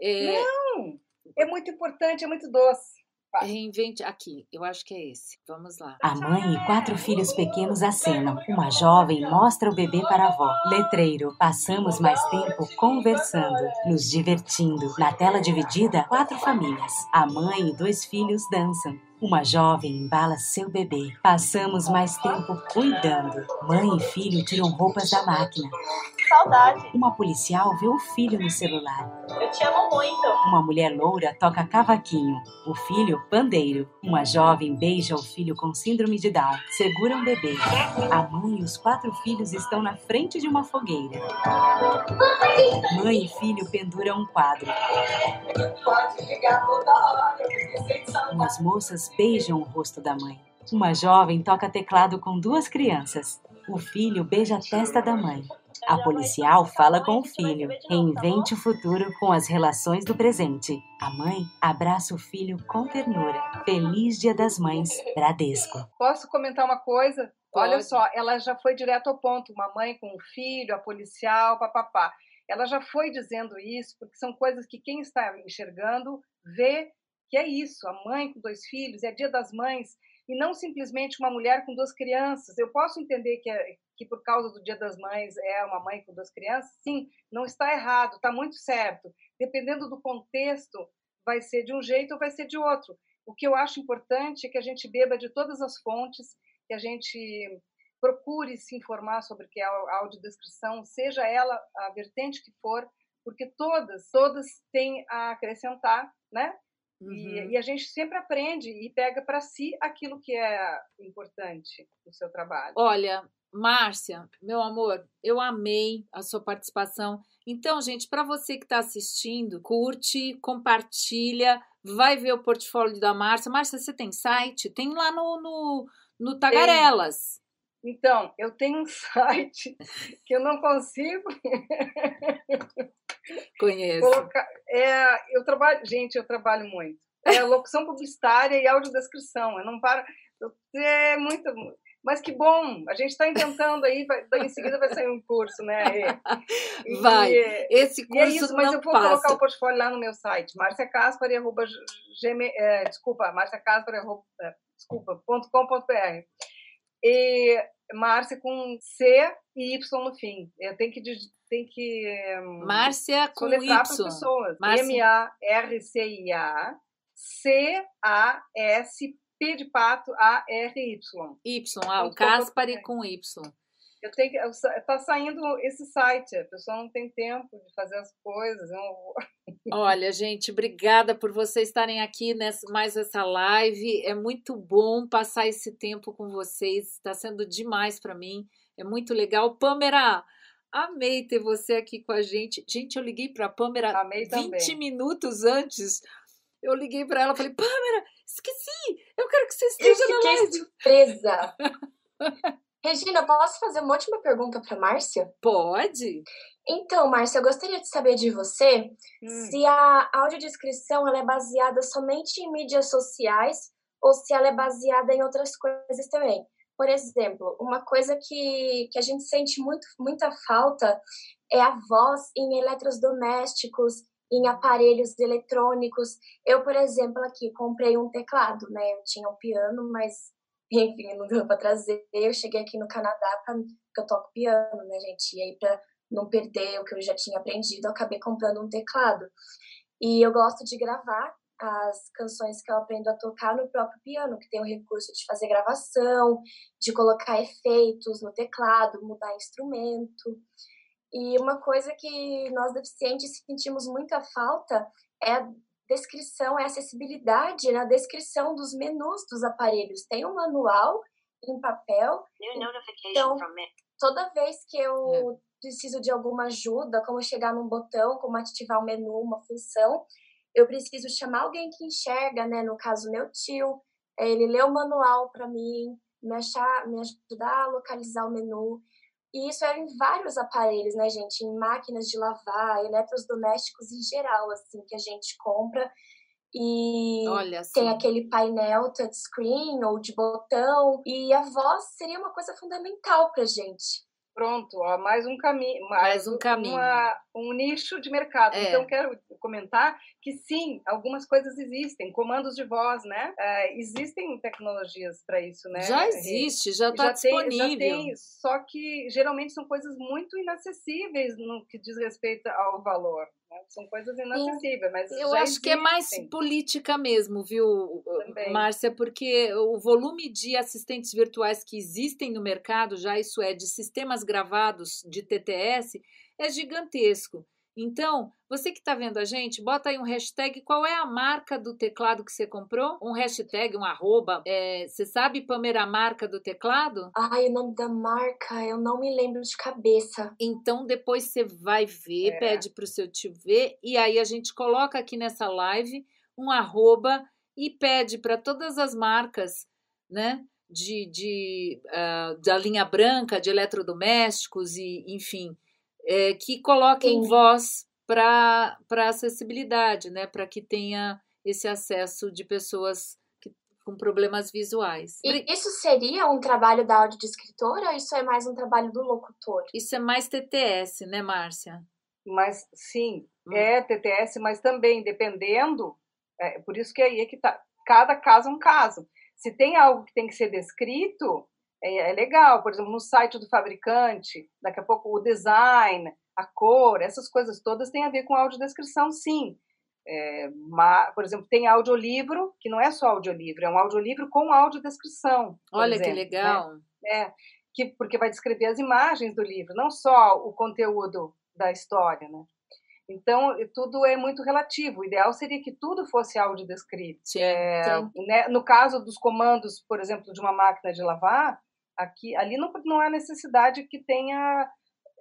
é, Não, é muito importante, é muito doce. reinvente aqui. Eu acho que é esse. Vamos lá. A mãe e quatro filhos pequenos acenam. Uma jovem mostra o bebê para a avó. Letreiro. Passamos mais tempo conversando, nos divertindo. Na tela dividida, quatro famílias. A mãe e dois filhos dançam. Uma jovem embala seu bebê. Passamos mais tempo cuidando. Mãe e filho tiram roupas da máquina. Saudade. Uma policial vê o filho no celular. Eu te amo muito. Uma mulher loura toca cavaquinho. O filho, pandeiro. Uma jovem beija o filho com síndrome de Down. Segura um bebê. A mãe e os quatro filhos estão na frente de uma fogueira. Mãe e filho penduram um quadro. Pode ligar toda hora, porque sem saudade. Umas moças beijam o rosto da mãe. Uma jovem toca teclado com duas crianças. O filho beija a testa da mãe. A policial fala com o filho. Reinvente o futuro com as relações do presente. A mãe abraça o filho com ternura. Feliz Dia das Mães, Bradesco. Posso comentar uma coisa? Olha Pode. só, ela já foi direto ao ponto. Uma mãe com um filho, a policial, papapá. Ela já foi dizendo isso, porque são coisas que quem está enxergando vê que é isso. A mãe com dois filhos, é dia das mães, e não simplesmente uma mulher com duas crianças. Eu posso entender que, é- que por causa do dia das mães é uma mãe com duas crianças? Sim, não está errado, está muito certo. Dependendo do contexto, vai ser de um jeito ou vai ser de outro. O que eu acho importante é que a gente beba de todas as fontes, que a gente procure se informar sobre o que é a audiodescrição, seja ela a vertente que for, porque todas, todas têm a acrescentar, né? E, Uhum. e a gente sempre aprende e pega para si aquilo que é importante no seu trabalho. Olha, Márcia, meu amor, eu amei a sua participação. Então, gente, para você que está assistindo, curte, compartilha, vai ver o portfólio da Márcia. Márcia, você tem site? Tem lá no, no, no Tagarelas. Então, eu tenho um site que eu não consigo Conheço. colocar. É, eu trabalho, gente, eu trabalho muito. É locução publicitária e audiodescrição. Eu não paro. eu- É muito. Mas que bom! A gente está inventando aí, vai, em seguida vai sair um curso, né? E- e- Vai. Esse E é curso isso, mas eu vou colocar passa. o portfólio lá no meu site, marciacaspari, arroba, gmail- é, desculpa, marciacaspari, é, desculpa, ponto com, ponto br. E Márcia com C e Y no fim. Eu tenho que, que hum, Márcia com soletrar para as Y. pessoas. Márcia- M-A-R-C-I-A C-A-S-P de pato A-R-Y. Y, ah, o Ponto com, Caspari ponto com Y. Eu tenho que, eu tá saindo esse site, a pessoa não tem tempo de fazer as coisas. Eu, Olha, gente, obrigada por vocês estarem aqui nessa mais essa live. É muito bom passar esse tempo com vocês. Está sendo demais para mim. É muito legal. Pâmera, amei ter você aqui com a gente. Gente, eu liguei para a Pâmera Amei 20 também. minutos antes. Eu liguei para ela, falei: "Pâmera, esqueci. Eu quero que você Eu esteja na fiquei live". surpresa. Regina, posso fazer uma última pergunta para Márcia? Pode? Então, Márcia, eu gostaria de saber de você Hum. se a audiodescrição ela é baseada somente em mídias sociais ou se ela é baseada em outras coisas também. Por exemplo, uma coisa que, que a gente sente muito, muita falta é a voz em eletrodomésticos, em aparelhos eletrônicos. Eu, por exemplo, aqui comprei um teclado, né? Eu tinha um piano, mas enfim, não deu para trazer. Eu cheguei aqui no Canadá porque eu toco piano, né, gente? E aí, para não perder o que eu já tinha aprendido, eu acabei comprando um teclado. E eu gosto de gravar as canções que eu aprendo a tocar no próprio piano, que tem o recurso de fazer gravação, de colocar efeitos no teclado, mudar instrumento. E uma coisa que nós deficientes sentimos muita falta é descrição, é acessibilidade na descrição dos menus dos aparelhos. Tem um manual em papel. Então, toda vez que eu é. preciso de alguma ajuda, como chegar num botão, como ativar um menu, uma função, eu preciso chamar alguém que enxerga, né? No caso, meu tio, ele lê o manual para mim, me, achar, me ajudar a localizar o menu. E isso é em vários aparelhos, né, gente? Em máquinas de lavar, eletrodomésticos em geral, assim, que a gente compra. E Olha, tem aquele painel touchscreen ou de botão. E a voz seria uma coisa fundamental pra gente. Pronto, ó, mais um caminho, mais, mais um caminho, uma, um nicho de mercado. É. Então quero comentar que sim, algumas coisas existem, comandos de voz, né? Uh, existem tecnologias para isso, né? Já existe, já está disponível. Tem, já tem, só que geralmente são coisas muito inacessíveis no que diz respeito ao valor. Né? São coisas inacessíveis, mas eu acho existem. que é mais política mesmo, viu, Também. Márcia? Porque o volume de assistentes virtuais que existem no mercado, já isso é de sistemas gravados de TTS, é gigantesco. Então, você que está vendo a gente, bota aí um hashtag. Qual é a marca do teclado que você comprou? Um hashtag, um arroba. É, você sabe, Pamela, a marca do teclado? Ai, o nome da marca, eu não me lembro de cabeça. Então, depois você vai ver, é. pede para o seu tio ver. E aí a gente coloca aqui nessa live um arroba e pede para todas as marcas, né? De, de uh, da linha branca, de eletrodomésticos e, enfim, é, que coloquem Sim. voz para acessibilidade, né? Para que tenha esse acesso de pessoas que, com problemas visuais. E isso seria um trabalho da audiodescritora ou isso é mais um trabalho do locutor? Isso é mais TTS, né, Márcia? Mas sim, hum. é TTS, mas também dependendo, é, por isso que aí é que tá, cada caso é um caso. Se tem algo que tem que ser descrito, é, é, legal, por exemplo, no site do fabricante, daqui a pouco o design, a cor, essas coisas todas têm a ver com audiodescrição, sim. É, por exemplo, tem audiolivro, que não é só audiolivro, é um audiolivro com audiodescrição. Olha exemplo, que né? legal. Né? É, que, porque vai descrever as imagens do livro, não só o conteúdo da história, né? Então, tudo é muito relativo. O ideal seria que tudo fosse audiodescrito. Sim, é. Né, no caso dos comandos, por exemplo, de uma máquina de lavar, aqui, ali não, não há necessidade que tenha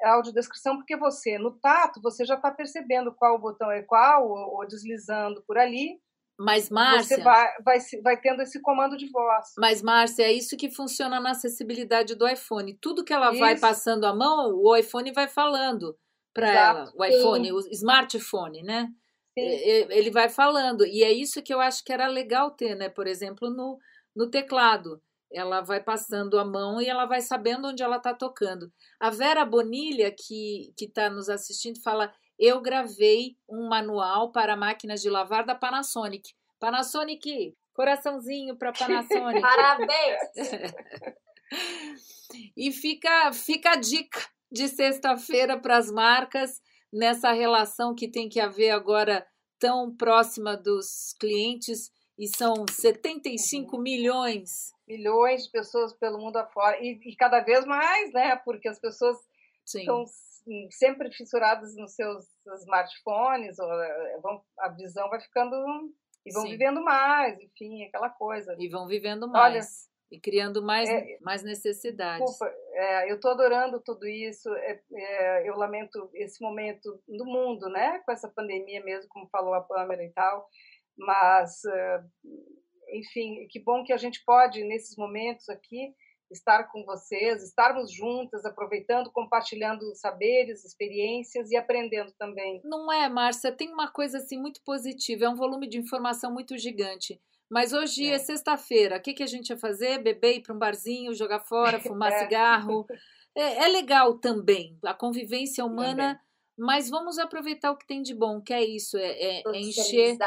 audiodescrição, porque você, no tato, você já está percebendo qual botão é qual, ou, ou, deslizando por ali. Mas, Márcia... Você vai, vai, vai tendo esse comando de voz. Mas, Márcia, é isso que funciona na acessibilidade do iPhone. Tudo que ela isso. vai passando a mão, o iPhone vai falando para ela. O iPhone, Sim. o smartphone, né? Sim. Ele vai falando. E é isso que eu acho que era legal ter, né? Por exemplo, no, no teclado ela vai passando a mão e ela vai sabendo onde ela está tocando. A Vera Bonilha, que está nos assistindo, fala: Eu gravei um manual para máquinas de lavar da Panasonic. Panasonic, coraçãozinho para Panasonic. Parabéns! e fica, fica a dica de sexta-feira para as marcas nessa relação que tem que haver agora tão próxima dos clientes e são 75 uhum. milhões milhões de pessoas pelo mundo afora e, e cada vez mais, né? Porque as pessoas Sim. estão sempre fissuradas nos seus smartphones, ou, eh, vão, a visão vai ficando e vão Sim. vivendo mais, enfim, aquela coisa. E vão vivendo mais. Olha, e criando mais, é, mais necessidades. Desculpa, é, eu estou adorando tudo isso. É, é, eu lamento esse momento do mundo, né? Com essa pandemia mesmo, como falou a Pâmela e tal. Mas eh, enfim, que bom que a gente pode, nesses momentos aqui, estar com vocês, estarmos juntas, aproveitando, compartilhando saberes, experiências e aprendendo também. Não é, Márcia? Tem uma coisa assim muito positiva, é um volume de informação muito gigante. Mas hoje é, é sexta-feira, o que, que a gente ia fazer? Beber, ir para um barzinho, jogar fora, fumar é. cigarro. É, é, legal também, a convivência humana, também. mas vamos aproveitar o que tem de bom, que é isso, é, é, é encher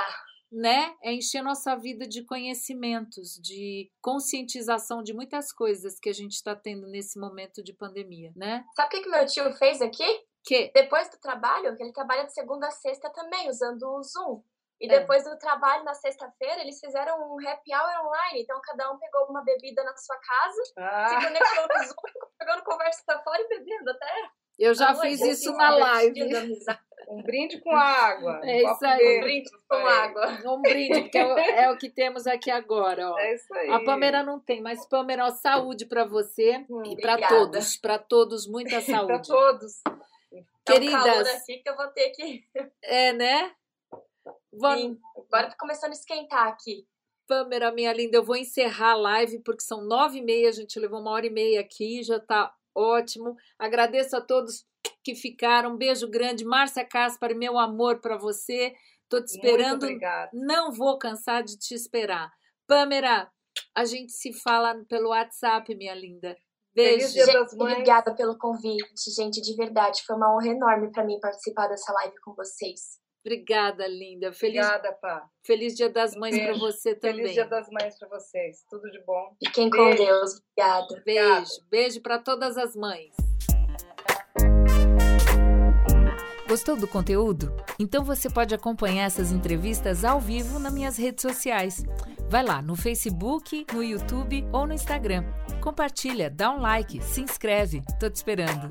né? É encher nossa vida de conhecimentos, de conscientização de muitas coisas que a gente está tendo nesse momento de pandemia, né? Sabe o que, que meu tio fez aqui? Que? Depois do trabalho, ele trabalha de segunda a sexta também, usando o Zoom. E É. depois do trabalho, na sexta-feira, eles fizeram um happy hour online. Então, cada um pegou uma bebida na sua casa, se Ah, conectou no Zoom, pegando conversa pra fora e bebendo até. Eu já fiz isso se na live. Um brinde com água. É um isso aí. Um brinde com água. Um brinde, porque é o, é o que temos aqui agora, ó. É isso aí. A Pamela não tem, mas Pamela, ó, saúde para você Hum, e para todos, para todos, muita Pra saúde. todos. Tá um Queridas, calor aqui que eu vou ter que. é, né? Vamos, Sim. Agora tá começando a esquentar aqui. Pamela, minha linda, eu vou encerrar a live porque são nove e meia, a gente levou uma hora e meia aqui, já tá ótimo. Agradeço a todos que ficaram, um beijo grande. Márcia Caspar, meu amor para você. Tô te esperando, Muito obrigada. não vou cansar de te esperar. Pamela, a gente se fala pelo WhatsApp, minha linda. Feliz Beijo. Dia Gente, das Mães. obrigada pelo convite, gente, de verdade. Foi uma honra enorme pra mim participar dessa live com vocês. Obrigada, linda. Feliz, Obrigada, Pá. feliz Dia das Mães para você também. Feliz Dia das Mães pra vocês. Tudo de bom. Fiquem com Beijo. Deus. Obrigada. Beijo, beijo para todas as mães. Gostou do conteúdo? Então você pode acompanhar essas entrevistas ao vivo nas minhas redes sociais. Vai lá no Facebook, no YouTube ou no Instagram. Compartilha, dá um like, se inscreve. Tô te esperando.